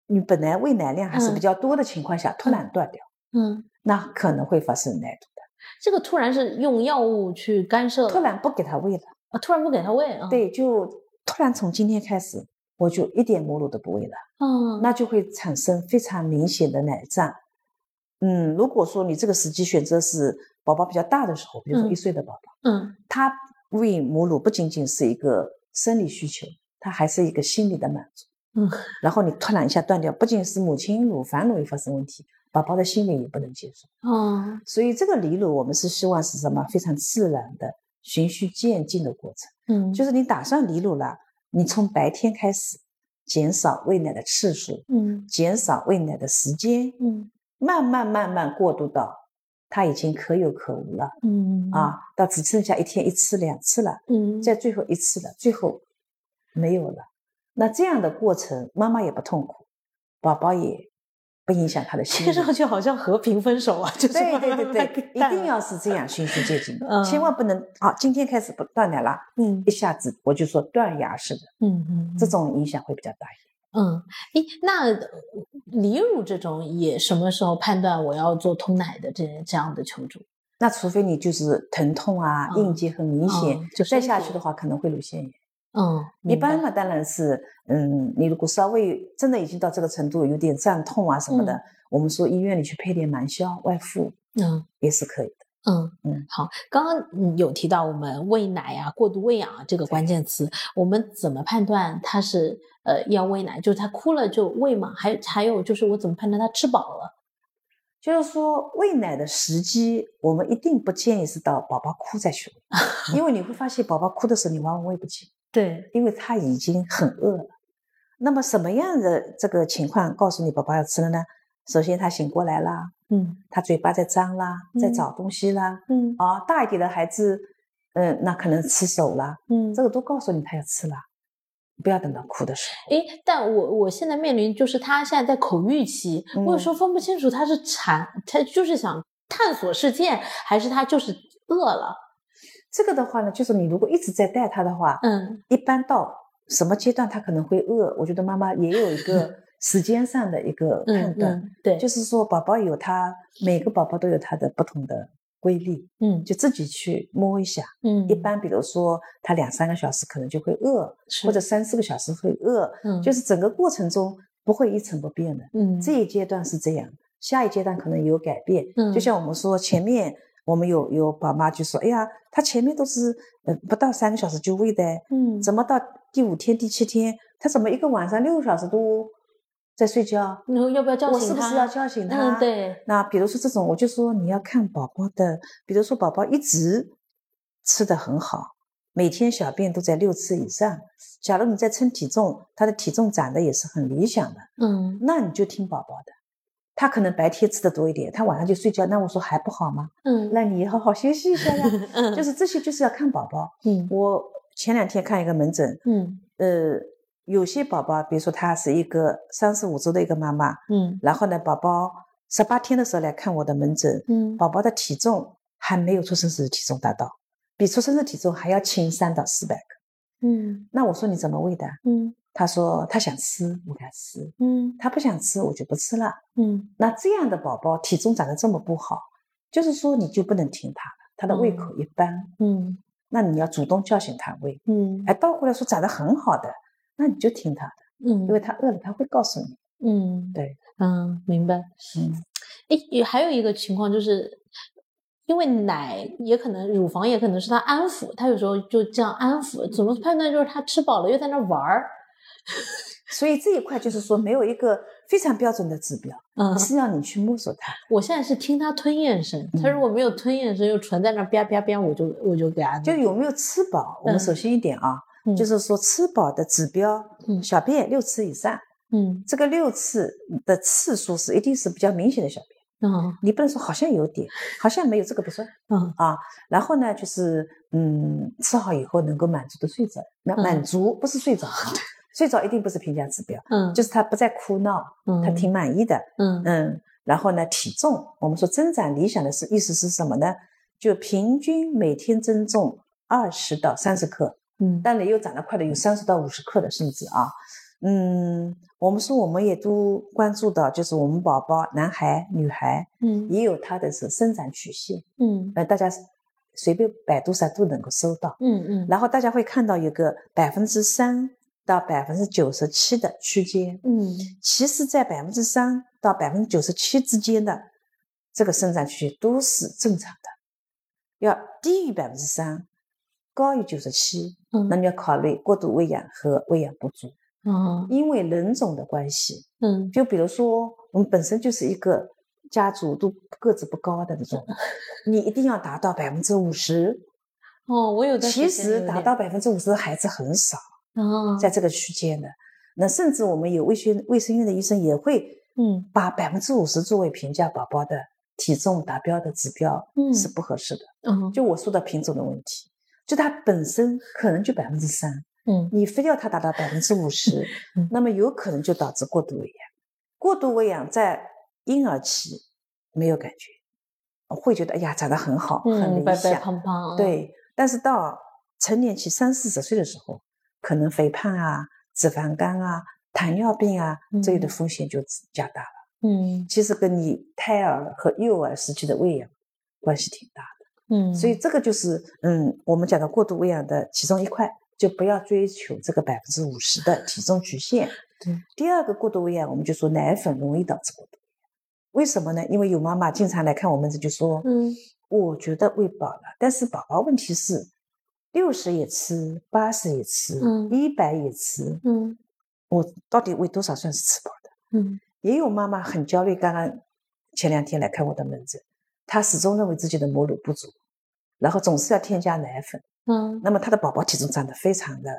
你本来喂奶量还是比较多的情况下，突然断掉，嗯，那可能会发生奶堵的。这个突然是用药物去干涉，突然不给他喂了啊，突然不给他喂啊？对，就突然从今天开始。我就一点母乳都不喂了，嗯，那就会产生非常明显的奶胀。嗯，如果说你这个时机选择是宝宝比较大的时候，比如说一岁的宝宝，嗯，他喂母乳不仅仅是一个生理需求，他还是一个心理的满足。嗯，然后你突然一下断掉，不仅是母亲乳房容易发生问题，宝宝的心理也不能接受。哦，所以这个离乳我们是希望是什么？非常自然的、循序渐进的过程。嗯，就是你打算离乳了。你从白天开始减少喂奶的次数，嗯，减少喂奶的时间，嗯，慢慢慢慢过渡到他已经可有可无了，嗯啊，到只剩下一天一次两次了，嗯，在最后一次了，最后没有了。那这样的过程，妈妈也不痛苦，宝宝也。不影响他的心，听上去好像和平分手啊，就是对对对对，一定要是这样循序渐进，千万不能啊，今天开始不断奶了，嗯，一下子我就说断崖式的，嗯嗯，这种影响会比较大一点。嗯，诶，那离乳这种也什么时候判断我要做通奶的这这样的求助？那除非你就是疼痛啊，应激很明显，就再下去的话可能会乳腺炎。嗯，一般嘛，当然是，嗯，你如果稍微真的已经到这个程度，有点胀痛啊什么的，我们说医院里去配点蛮消外敷，嗯，也是可以的。嗯嗯，好，刚刚有提到我们喂奶呀、过度喂养啊这个关键词，我们怎么判断他是呃要喂奶？就是他哭了就喂嘛？还还有就是我怎么判断他吃饱了？就是说喂奶的时机，我们一定不建议是到宝宝哭再去喂，因为你会发现宝宝哭的时候你往往喂不起。对，因为他已经很饿了。那么什么样的这个情况告诉你宝宝要吃了呢？首先他醒过来啦，嗯，他嘴巴在张啦，在找东西啦，嗯，啊，大一点的孩子，嗯，那可能吃手啦，嗯，这个都告诉你他要吃了，不要等到哭的时候。诶，但我我现在面临就是他现在在口欲期，我有时候分不清楚他是馋，他就是想探索世界，还是他就是饿了。这个的话呢，就是你如果一直在带他的话，嗯，一般到什么阶段他可能会饿，我觉得妈妈也有一个 时间上的一个判断，对，就是说宝宝有他每个宝宝都有他的不同的规律，嗯，就自己去摸一下，嗯，一般比如说他两三个小时可能就会饿，或者三四个小时会饿，嗯，就是整个过程中不会一成不变的，嗯，这一阶段是这样，下一阶段可能有改变，嗯，就像我们说前面。我们有有宝妈就说：“哎呀，她前面都是呃不到三个小时就喂的，嗯，怎么到第五天、第七天，她怎么一个晚上六个小时都在睡觉？你要不要叫醒他？我是不是要叫醒她？嗯，对。那比如说这种，我就说你要看宝宝的，比如说宝宝一直吃的很好，每天小便都在六次以上。假如你在称体重，他的体重长得也是很理想的，嗯，那你就听宝宝的。”他可能白天吃的多一点，他晚上就睡觉。那我说还不好吗？嗯，那你好好休息一下呀。嗯，就是这些就是要看宝宝。嗯，我前两天看一个门诊。嗯，呃，有些宝宝，比如说他是一个三十五周的一个妈妈。嗯，然后呢，宝宝十八天的时候来看我的门诊。嗯，宝宝的体重还没有出生时的体重达到，比出生的体重还要轻三到四百克。嗯，那我说你怎么喂的？嗯。他说他想吃，我给他吃。嗯，他不想吃，我就不吃了。嗯，那这样的宝宝体重长得这么不好，就是说你就不能听他的，他的胃口一般。嗯，那你要主动叫醒他喂。嗯，哎，倒过来说长得很好的，那你就听他的。嗯，因为他饿了，他会告诉你。嗯，对，嗯，明白。嗯，哎，也还有一个情况就是，因为奶也可能乳房也可能是他安抚，他有时候就这样安抚，怎么判断就是他吃饱了又在那玩儿？所以这一块就是说没有一个非常标准的指标，嗯，是让你去摸索它。我现在是听它吞咽声，它如果没有吞咽声，又存在那吧吧吧，我就我就给他。就有没有吃饱？我们首先一点啊，就是说吃饱的指标，嗯，小便六次以上，嗯，这个六次的次数是一定是比较明显的小便，嗯，你不能说好像有点，好像没有这个不算，嗯啊，然后呢就是嗯吃好以后能够满足的睡着，那满足不是睡着。睡着一定不是评价指标，嗯，就是他不再哭闹，嗯，他挺满意的，嗯。嗯，然后呢，体重我们说增长理想的是意思是什么呢？就平均每天增重二十到三十克，嗯，当然也有长得快的，有三十到五十克的甚至啊，嗯，我们说我们也都关注到，就是我们宝宝男孩女孩，嗯，也有他的是生长曲线，嗯，呃，大家随便百度上都能够搜到，嗯嗯，然后大家会看到有个百分之三。到百分之九十七的区间，嗯，其实，在百分之三到百分之九十七之间的这个生长曲线都是正常的。要低于百分之三，高于九十七，嗯，那你要考虑过度喂养和喂养不足，嗯，因为人种的关系，嗯，就比如说我们本身就是一个家族都个子不高的那种，你一定要达到百分之五十，哦，我有的其实达到百分之五十的孩子很少。在这个区间的，那甚至我们有卫生卫生院的医生也会，嗯，把百分之五十作为评价宝宝的体重达标的指标，嗯，是不合适的。嗯，就我说的品种的问题，就它本身可能就百分之三，嗯，你非要它达到百分之五十，那么有可能就导致过度喂养。过度喂养在婴儿期没有感觉，会觉得哎呀长得很好，很理想，胖胖，对。但是到成年期三四十岁的时候。可能肥胖啊、脂肪肝啊、糖尿病啊这类的风险就加大了。嗯，其实跟你胎儿和幼儿时期的喂养关系挺大的。嗯，所以这个就是嗯我们讲的过度喂养的其中一块。就不要追求这个百分之五十的体重曲线。对，第二个过度喂养，我们就说奶粉容易导致过度喂养。为什么呢？因为有妈妈经常来看我们这就说，嗯，我觉得喂饱了，但是宝宝问题是六十也吃，八十也吃，一百也吃，嗯，我到底喂多少算是吃饱的？嗯，也有妈妈很焦虑，刚刚前两天来看我的门诊，她始终认为自己的母乳不足，然后总是要添加奶粉，嗯，那么她的宝宝体重长得非常的，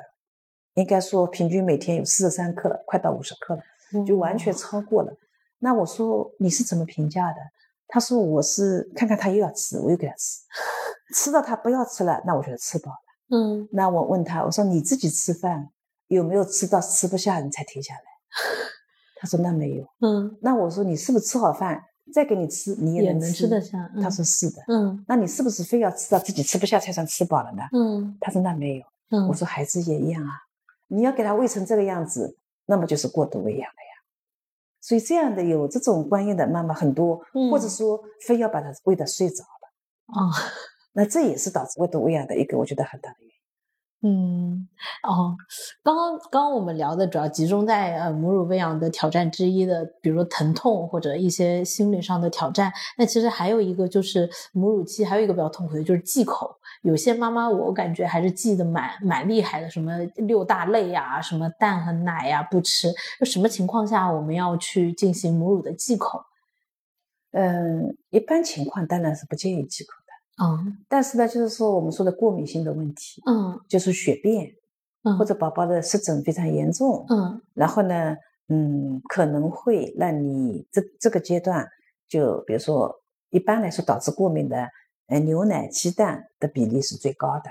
应该说平均每天有四十三克了，快到五十克了，就完全超过了。那我说你是怎么评价的？她说我是看看他又要吃，我又给他吃，吃到他不要吃了，那我觉得吃饱了。嗯，那我问他，我说你自己吃饭有没有吃到吃不下你才停下来？他说那没有。嗯，那我说你是不是吃好饭再给你吃你也能吃得下？他说是的。嗯，那你是不是非要吃到自己吃不下才算吃饱了呢？嗯，他说那没有。嗯，我说孩子也一样啊，你要给他喂成这个样子，那么就是过度喂养了呀。所以这样的有这种观念的妈妈很多，或者说非要把他喂到睡着了啊，那这也是导致过度喂养的一个我觉得很大的原因。嗯，哦，刚刚刚刚我们聊的主要集中在呃母乳喂养的挑战之一的，比如疼痛或者一些心理上的挑战。那其实还有一个就是母乳期还有一个比较痛苦的就是忌口。有些妈妈我感觉还是忌的蛮蛮厉害的，什么六大类呀，什么蛋和奶呀不吃。就什么情况下我们要去进行母乳的忌口？嗯，一般情况当然是不建议忌口。嗯，但是呢，就是说我们说的过敏性的问题，嗯，就是血便，嗯，或者宝宝的湿疹非常严重，嗯，然后呢，嗯，可能会让你这这个阶段，就比如说一般来说导致过敏的，呃，牛奶、鸡蛋的比例是最高的。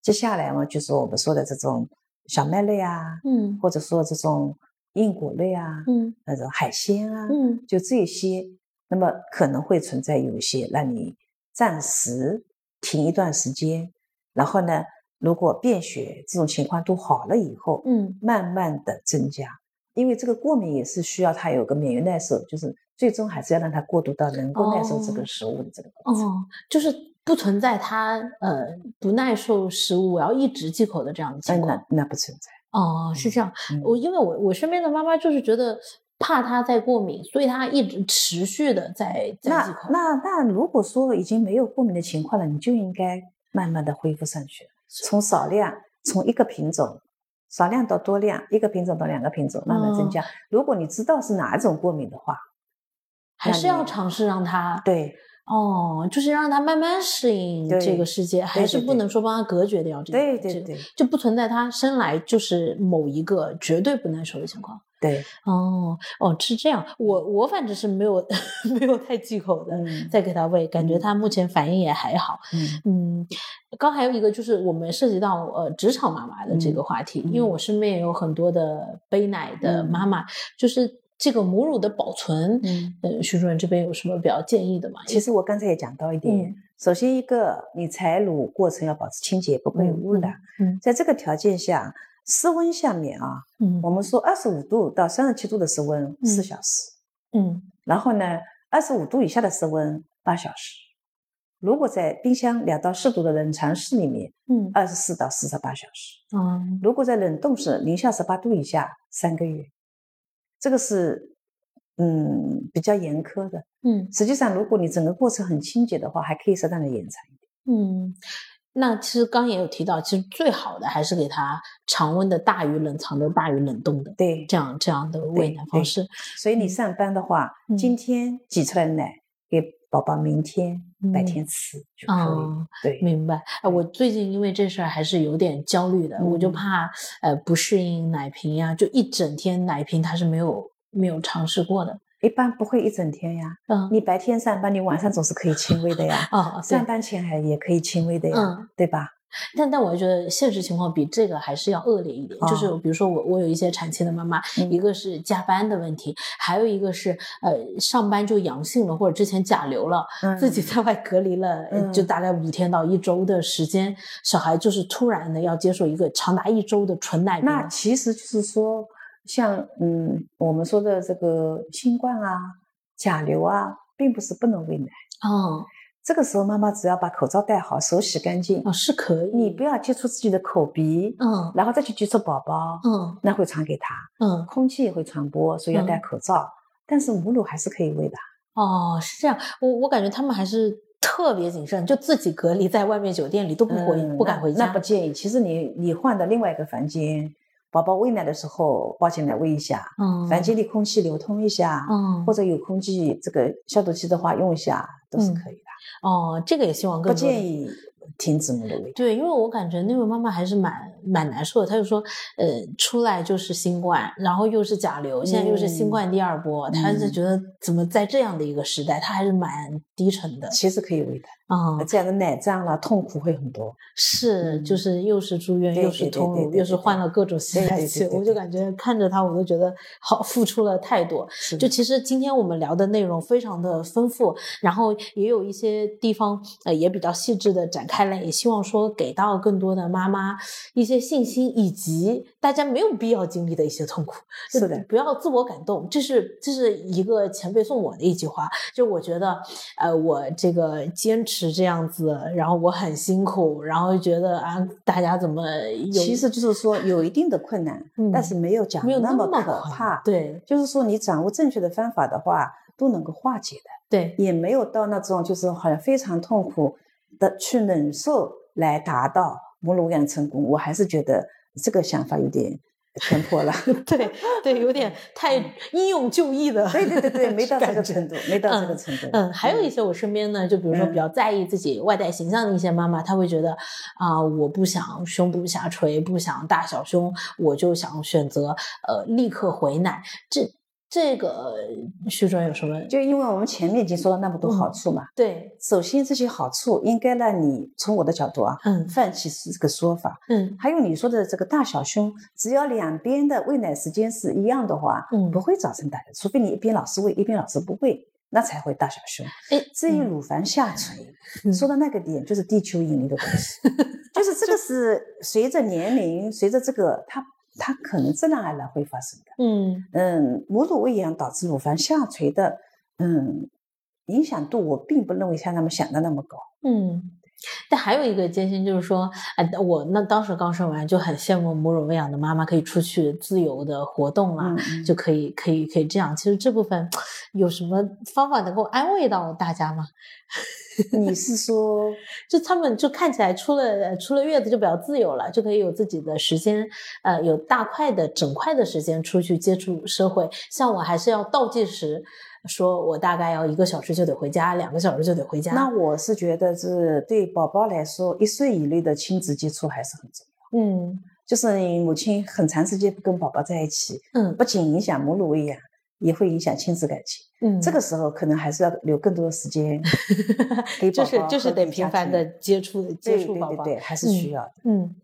接下来嘛，就是我们说的这种小麦类啊，嗯，或者说这种硬果类啊，嗯，那种海鲜啊，嗯，就这些，那么可能会存在有一些让你。暂时停一段时间，然后呢，如果便血这种情况都好了以后，嗯，慢慢的增加，因为这个过敏也是需要它有个免疫耐受，就是最终还是要让它过渡到能够耐受这个食物的这个过程。哦，就是不存在它呃不耐受食物，我要一直忌口的这样的情况。那那不存在。哦，是这样。我因为我我身边的妈妈就是觉得。怕他再过敏，所以他一直持续的在在忌口。那那那如果说已经没有过敏的情况了，你就应该慢慢的恢复上去，从少量，从一个品种，少量到多量，一个品种到两个品种，慢慢增加。如果你知道是哪一种过敏的话，还是要尝试让他对哦，就是让他慢慢适应这个世界，还是不能说帮他隔绝掉这个，对对对，就不存在他生来就是某一个绝对不耐受的情况。对，哦哦，是这样。我我反正是没有 没有太忌口的，再给他喂，感觉他目前反应也还好。嗯，刚还有一个就是我们涉及到呃职场妈妈的这个话题，因为我身边也有很多的背奶的妈妈，就是这个母乳的保存，嗯，徐主任这边有什么比较建议的吗？其实我刚才也讲到一点，首先一个你采乳过程要保持清洁，不会有污染。嗯，在这个条件下。室温下面啊，嗯，我们说二十五度到三十七度的室温四小时，嗯，然后呢，二十五度以下的室温八小时。如果在冰箱两到四度的冷藏室里面，嗯，二十四到四十八小时。嗯，如果在冷冻室零下十八度以下，三个月。这个是嗯比较严苛的，嗯，实际上如果你整个过程很清洁的话，还可以适当的延长一点，嗯。那其实刚也有提到，其实最好的还是给他常温的大于冷藏的大于冷冻的，对，这样这样的喂奶方式。所以你上班的话，今天挤出来的奶给宝宝明天白天吃就可以。对，明白。哎，我最近因为这事儿还是有点焦虑的，我就怕呃不适应奶瓶呀，就一整天奶瓶他是没有没有尝试过的。一般不会一整天呀，嗯，你白天上班，你晚上总是可以轻微的呀，哦，上班前还也可以轻微的呀，嗯，对吧？但但我觉得现实情况比这个还是要恶劣一点，就是比如说我我有一些产期的妈妈，一个是加班的问题，还有一个是呃上班就阳性了，或者之前甲流了，自己在外隔离了，就大概五天到一周的时间，小孩就是突然的要接受一个长达一周的纯奶。那其实就是说。像嗯，我们说的这个新冠啊、甲流啊，并不是不能喂奶哦，这个时候妈妈只要把口罩戴好，手洗干净哦，是可以。你不要接触自己的口鼻，嗯，然后再去接触宝宝，嗯，那会传给他，嗯，空气也会传播，所以要戴口罩。但是母乳还是可以喂的。哦，是这样。我我感觉他们还是特别谨慎，就自己隔离在外面酒店里都不回，不敢回家。那不建议。其实你你换到另外一个房间。宝宝喂奶的时候抱进来喂一下，嗯，房间里空气流通一下，嗯，或者有空气这个消毒器的话用一下都是可以的。哦，这个也希望更不建议。停止母乳喂。对，因为我感觉那位妈妈还是蛮蛮难受的。她就说，呃，出来就是新冠，然后又是甲流，现在又是新冠第二波，她是觉得怎么在这样的一个时代，她还是蛮低沉的。其实可以喂的啊，这样的奶胀了，痛苦会很多。是，就是又是住院，又是通乳，又是换了各种吸奶器，我就感觉看着他，我都觉得好付出了太多。就其实今天我们聊的内容非常的丰富，然后也有一些地方呃也比较细致的展开了。也希望说给到更多的妈妈一些信心，以及大家没有必要经历的一些痛苦。是的，不要自我感动。这是这是一个前辈送我的一句话，就我觉得，呃，我这个坚持这样子，然后我很辛苦，然后觉得啊，大家怎么？其实就是说有一定的困难，但是没有讲没有那么可怕。对，就是说你掌握正确的方法的话，都能够化解的。对，也没有到那种就是好像非常痛苦。的去忍受来达到母乳喂养成功，我还是觉得这个想法有点偏颇了。对对，有点太英勇就义的。对对对对，没到这个程度，没到这个程度。嗯，还有一些我身边呢，就比如说比较在意自己外在形象的一些妈妈，她会觉得啊，我不想胸部下垂，不想大小胸，我就想选择呃立刻回奶。这这个徐主任有什么？就因为我们前面已经说了那么多好处嘛。对，首先这些好处应该让你从我的角度啊，嗯，放弃是这个说法。嗯，还有你说的这个大小胸，只要两边的喂奶时间是一样的话，嗯，不会造成大小，除非你一边老是喂，一边老是不喂，那才会大小胸。哎，至于乳房下垂，说到那个点就是地球引力的关系，就是这个是随着年龄，随着这个它。它可能自然而然会发生的。嗯嗯，母乳喂养导致乳房下垂的，嗯，影响度我并不认为像他们想的那么高。嗯，但还有一个艰辛就是说，哎，我那当时刚生完就很羡慕母乳喂养的妈妈可以出去自由的活动了，就可以可以可以这样。其实这部分有什么方法能够安慰到大家吗？你是说，就他们就看起来出了出了月子就比较自由了，就可以有自己的时间，呃，有大块的整块的时间出去接触社会。像我还是要倒计时，说我大概要一个小时就得回家，两个小时就得回家。那我是觉得是对宝宝来说，一岁以内的亲子接触还是很重要。嗯，就是你母亲很长时间不跟宝宝在一起，嗯，不仅影响母乳喂养。也会影响亲子感情，嗯，这个时候可能还是要留更多的时间给 宝宝，就是就是得频繁的接触接触宝宝，对，还是需要的，嗯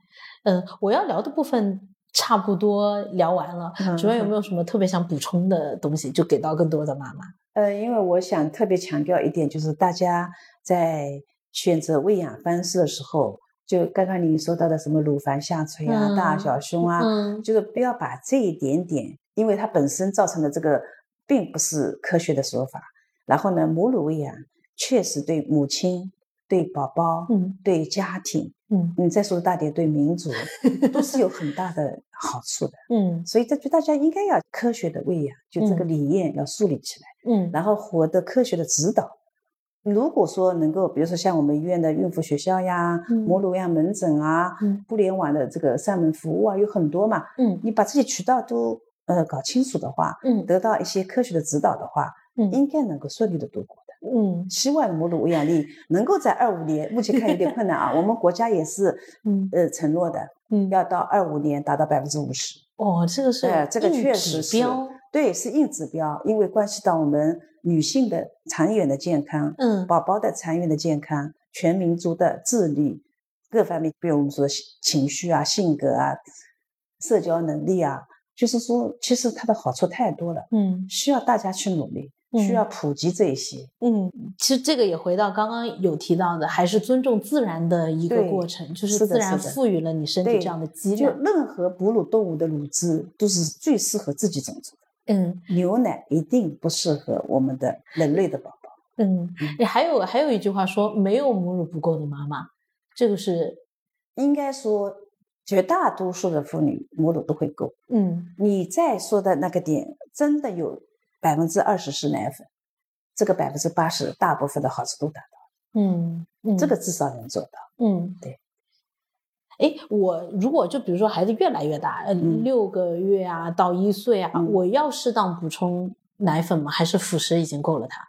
嗯，我要聊的部分差不多聊完了，主任有没有什么特别想补充的东西，就给到更多的妈妈？呃，因为我想特别强调一点，就是大家在选择喂养方式的时候，就刚刚你说到的什么乳房下垂啊、大小胸啊，就是不要把这一点点。因为它本身造成的这个并不是科学的说法，然后呢，母乳喂养确实对母亲、对宝宝、嗯，对家庭，嗯，你再说大点，对民族都是有很大的好处的，嗯，所以这就大家应该要科学的喂养，就这个理念要树立起来，嗯，然后获得科学的指导。如果说能够，比如说像我们医院的孕妇学校呀、母乳呀门诊啊、互联网的这个上门服务啊，有很多嘛，嗯，你把这些渠道都。呃，搞清楚的话，嗯，得到一些科学的指导的话，嗯，应该能够顺利的度过的，嗯，希望母乳喂养率能够在二五年，目前看有点困难啊，我们国家也是，嗯，呃，承诺的，嗯，要到二五年达到百分之五十。哦，这个是，哎，这个确实是，对，是硬指标，因为关系到我们女性的长远的健康，嗯，宝宝的长远的健康，全民族的智力各方面，比如我们说情绪啊、性格啊、社交能力啊。就是说，其实它的好处太多了，嗯，需要大家去努力，需要普及这些，嗯，其实这个也回到刚刚有提到的，还是尊重自然的一个过程，就是自然赋予了你身体这样的机能。就任何哺乳动物的乳汁都是最适合自己种植的，嗯，牛奶一定不适合我们的 人类的宝宝。嗯，还有还有一句话说，没有母乳不够的妈妈，这个是应该说绝大多数的妇女母乳都会够。嗯，你再说的那个点，真的有百分之二十是奶粉，这个百分之八十大部分的好处都达到。嗯，这个至少能做到。嗯，对。哎，我如果就比如说孩子越来越大，呃，六个月啊到一岁啊，我要适当补充奶粉吗？还是辅食已经够了？他？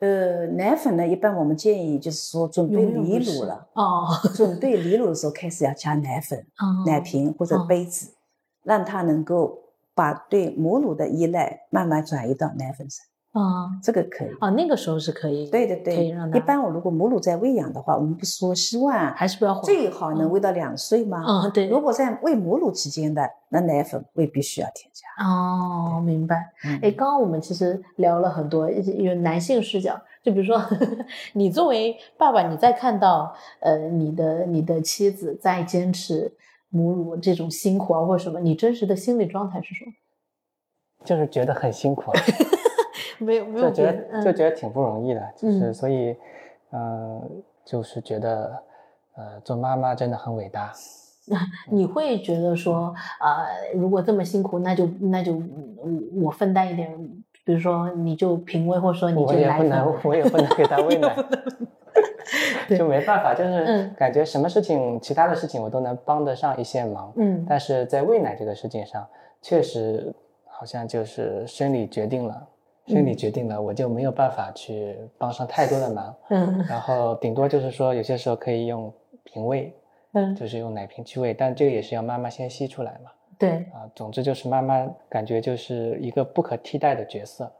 呃，奶粉呢，一般我们建议就是说准备离乳了哦，准备离乳的时候开始要加奶粉、奶瓶或者杯子，让他能够把对母乳的依赖慢慢转移到奶粉上。啊，这个可以啊，那个时候是可以，对对对，可以让一般我如果母乳在喂养的话，我们不说希望还是不要最好能喂到两岁吗？嗯，对。如果在喂母乳期间的，那奶粉未必需要添加。哦，明白。哎，刚刚我们其实聊了很多，有男性视角，就比如说 你作为爸爸，你在看到呃你的你的妻子在坚持母乳这种辛苦啊或者什么，你真实的心理状态是什么？就是觉得很辛苦。没有没有，就觉得就觉得挺不容易的，就是所以，嗯，就是觉得，呃，做妈妈真的很伟大。你会觉得说，呃，如果这么辛苦，那就那就我分担一点，比如说你就平喂，或者说你就也不能，我也不能给他喂奶，就没办法，就是感觉什么事情，其他的事情我都能帮得上一些忙，嗯，但是在喂奶这个事情上，确实好像就是生理决定了。生理决定了，我就没有办法去帮上太多的忙。嗯，然后顶多就是说，有些时候可以用瓶喂，嗯，就是用奶瓶去喂，但这个也是要妈妈先吸出来嘛。对，啊，总之就是妈妈感觉就是一个不可替代的角色。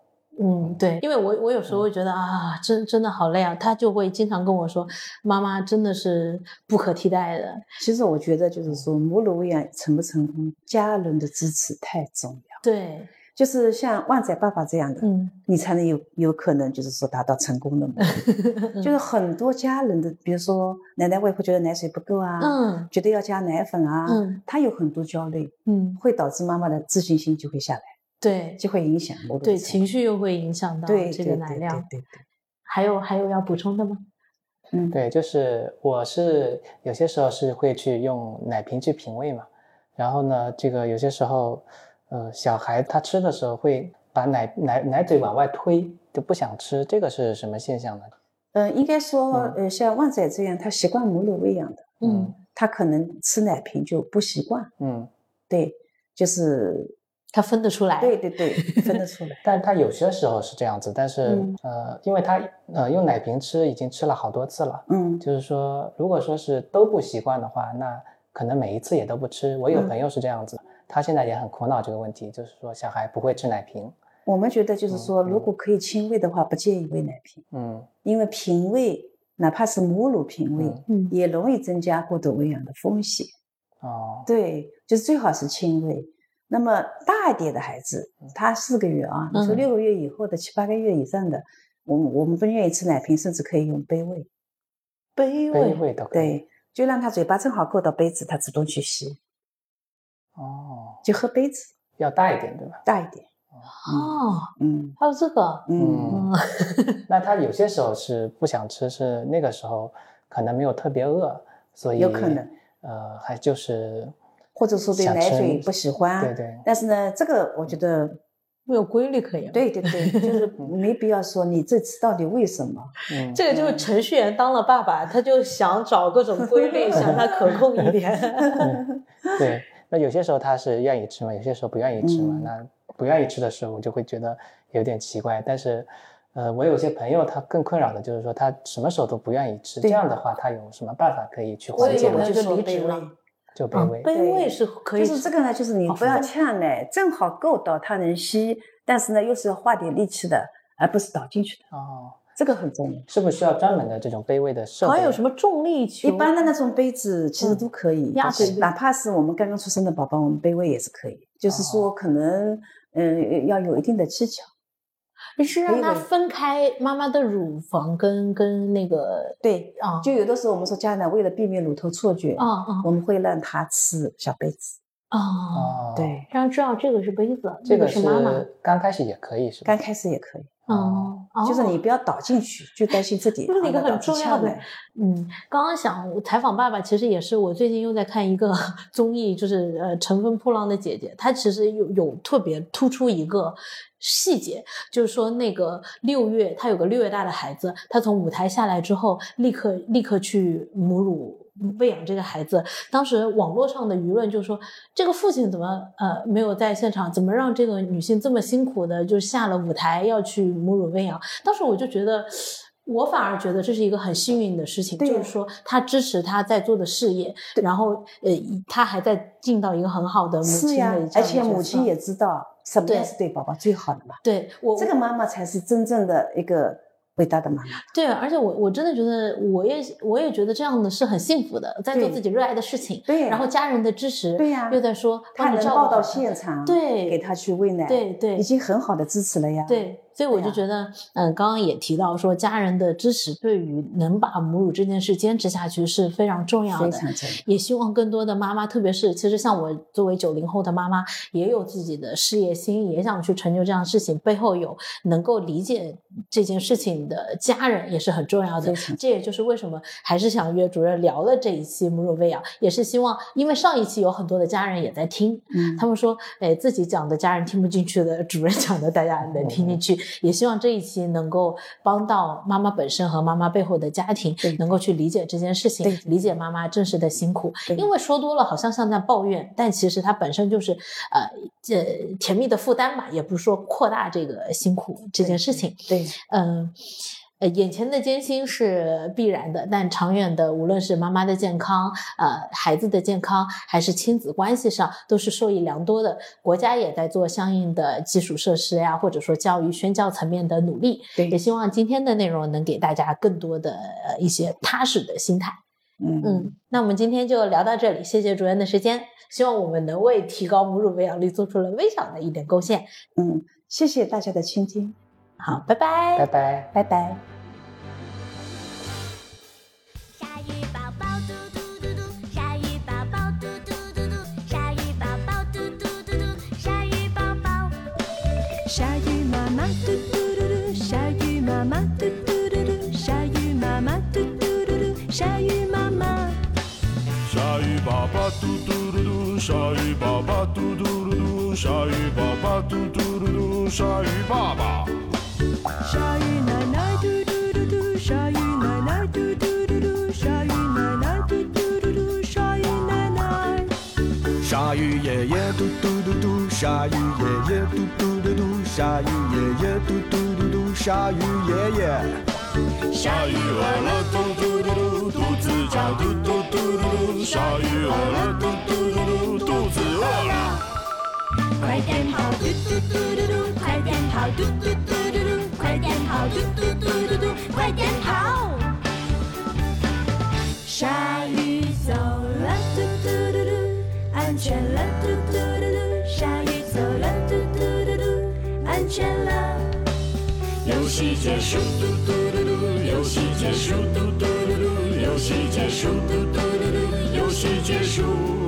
嗯，对，因为我我有时候会觉得啊，真真的好累啊，他就会经常跟我说，妈妈真的是不可替代的。其实我觉得就是说，母乳喂养成不成功，家人的支持太重要。对。就是像旺仔爸爸这样的，嗯，你才能有有可能，就是说达到成功的嘛。就是很多家人的，比如说奶奶外婆觉得奶水不够啊，嗯，觉得要加奶粉啊，嗯，他有很多焦虑，嗯，会导致妈妈的自信心就会下来，对，就会影响对情绪又会影响到这个奶量，对对。还有还有要补充的吗？嗯，对，就是我是有些时候是会去用奶瓶去品味嘛，然后呢，这个有些时候。呃，小孩他吃的时候会把奶奶奶嘴往外推，就不想吃，这个是什么现象呢？呃，应该说，呃，像旺仔这样，他习惯母乳喂养的，嗯，他可能吃奶瓶就不习惯，嗯，对，就是他分得出来，对对对，分得出来。但他有些时候是这样子，但是呃，因为他呃用奶瓶吃已经吃了好多次了，嗯，就是说，如果说是都不习惯的话，那可能每一次也都不吃。我有朋友是这样子。他现在也很苦恼这个问题，就是说小孩不会吃奶瓶。我们觉得就是说，如果可以亲喂的话，不建议喂奶瓶。嗯，因为瓶喂，哪怕是母乳瓶喂，嗯，也容易增加过度喂养的风险。哦，对，就是最好是亲喂。那么大一点的孩子，他四个月啊，你说六个月以后的七八个月以上的，我们我们不愿意吃奶瓶，甚至可以用杯喂。杯喂的，对，就让他嘴巴正好够到杯子，他主动去吸。哦，就喝杯子要大一点，对吧？大一点。哦，嗯，还有这个，嗯，那他有些时候是不想吃，是那个时候可能没有特别饿，所以有可能，呃，还就是或者说对奶嘴不喜欢，对对。但是呢，这个我觉得没有规律可言。对对对，就是没必要说你这次到底为什么？嗯，这个就是程序员当了爸爸，他就想找各种规律，想他可控一点。对。那有些时候他是愿意吃嘛，有些时候不愿意吃嘛。那不愿意吃的时候，我就会觉得有点奇怪。但是，呃，我有些朋友他更困扰的就是说他什么时候都不愿意吃。这样的话，他有什么办法可以去缓解呢？就离职了，就卑微。卑微是可以。就是这个呢，就是你不要呛奶，正好够到他能吸，但是呢又是要花点力气的，而不是倒进去的。哦。这个很重要，是不是需要专门的这种杯位的设备？还有什么重力球？一般的那种杯子其实都可以，哪怕是我们刚刚出生的宝宝，我们杯位也是可以。就是说，可能嗯要有一定的技巧。你是让他分开妈妈的乳房跟跟那个对啊，就有的时候我们说家长为了避免乳头错觉啊啊，我们会让他吃小杯子哦，对，让知道这个是杯子，这个是妈妈。刚开始也可以是吧？刚开始也可以。哦，就是你不要倒进去，就担心自己。这是一个很重要的。嗯，刚刚想采访爸爸，其实也是我最近又在看一个 综艺，就是呃《乘风破浪的姐姐》，她其实有有特别突出一个细节，就是说那个六月，她有个六月大的孩子，她从舞台下来之后，立刻立刻去母乳。喂养这个孩子，当时网络上的舆论就说，这个父亲怎么呃没有在现场？怎么让这个女性这么辛苦的就下了舞台要去母乳喂养？当时我就觉得，我反而觉得这是一个很幸运的事情，就是说他支持他在做的事业，然后呃他还在尽到一个很好的母亲的，而且母亲也知道什么样是对宝宝最好的嘛。对我这个妈妈才是真正的一个。伟大的妈妈，对，而且我我真的觉得，我也我也觉得这样的是很幸福的，在做自己热爱的事情，对，然后家人的支持，对呀，又在说他能抱到现场，对，给他去喂奶，对对，已经很好的支持了呀，对。所以我就觉得，嗯，刚刚也提到说，家人的支持对于能把母乳这件事坚持下去是非常重要的。非常重要。也希望更多的妈妈，特别是其实像我作为九零后的妈妈，也有自己的事业心，也想去成就这样的事情，背后有能够理解这件事情的家人也是很重要的。这也就是为什么还是想约主任聊了这一期母乳喂养，也是希望，因为上一期有很多的家人也在听，嗯，他们说，哎，自己讲的家人听不进去的，主任讲的大家能听进去。也希望这一期能够帮到妈妈本身和妈妈背后的家庭，能够去理解这件事情，理解妈妈真实的辛苦。因为说多了好像像在抱怨，但其实它本身就是呃这甜蜜的负担吧，也不是说扩大这个辛苦这件事情。对，嗯。呃，眼前的艰辛是必然的，但长远的，无论是妈妈的健康，呃，孩子的健康，还是亲子关系上，都是受益良多的。国家也在做相应的基础设施呀，或者说教育宣教层面的努力。对，也希望今天的内容能给大家更多的呃一些踏实的心态。嗯嗯，那我们今天就聊到这里，谢谢主任的时间，希望我们能为提高母乳喂养率做出了微小的一点贡献。嗯，谢谢大家的倾听。好，拜拜，拜拜，拜拜。鲨鱼爸爸嘟嘟嘟嘟，鲨鱼爸爸嘟嘟嘟嘟，鲨鱼爸爸。鲨鱼奶奶嘟嘟嘟嘟，鲨鱼奶奶嘟嘟嘟嘟，鲨鱼奶奶嘟嘟嘟嘟，鲨鱼奶奶。鲨鱼爷爷嘟嘟嘟嘟，鲨鱼爷爷嘟嘟嘟嘟，鲨鱼爷爷嘟嘟嘟嘟，鲨鱼爷爷。鲨鱼饿了嘟嘟嘟嘟，肚子叫嘟嘟嘟嘟嘟，鲨鱼饿了嘟嘟嘟嘟，肚子饿了。快点跑嘟嘟嘟嘟嘟，快点跑嘟嘟嘟嘟嘟。快点跑，嘟嘟嘟嘟嘟，快点跑！鲨鱼走了，嘟嘟嘟嘟，安全了，嘟嘟嘟嘟。鲨鱼走了，嘟嘟嘟嘟，安全了。游戏结束嘟嘟嘟嘟游戏结束嘟嘟嘟嘟游戏结束嘟嘟嘟嘟游戏结束。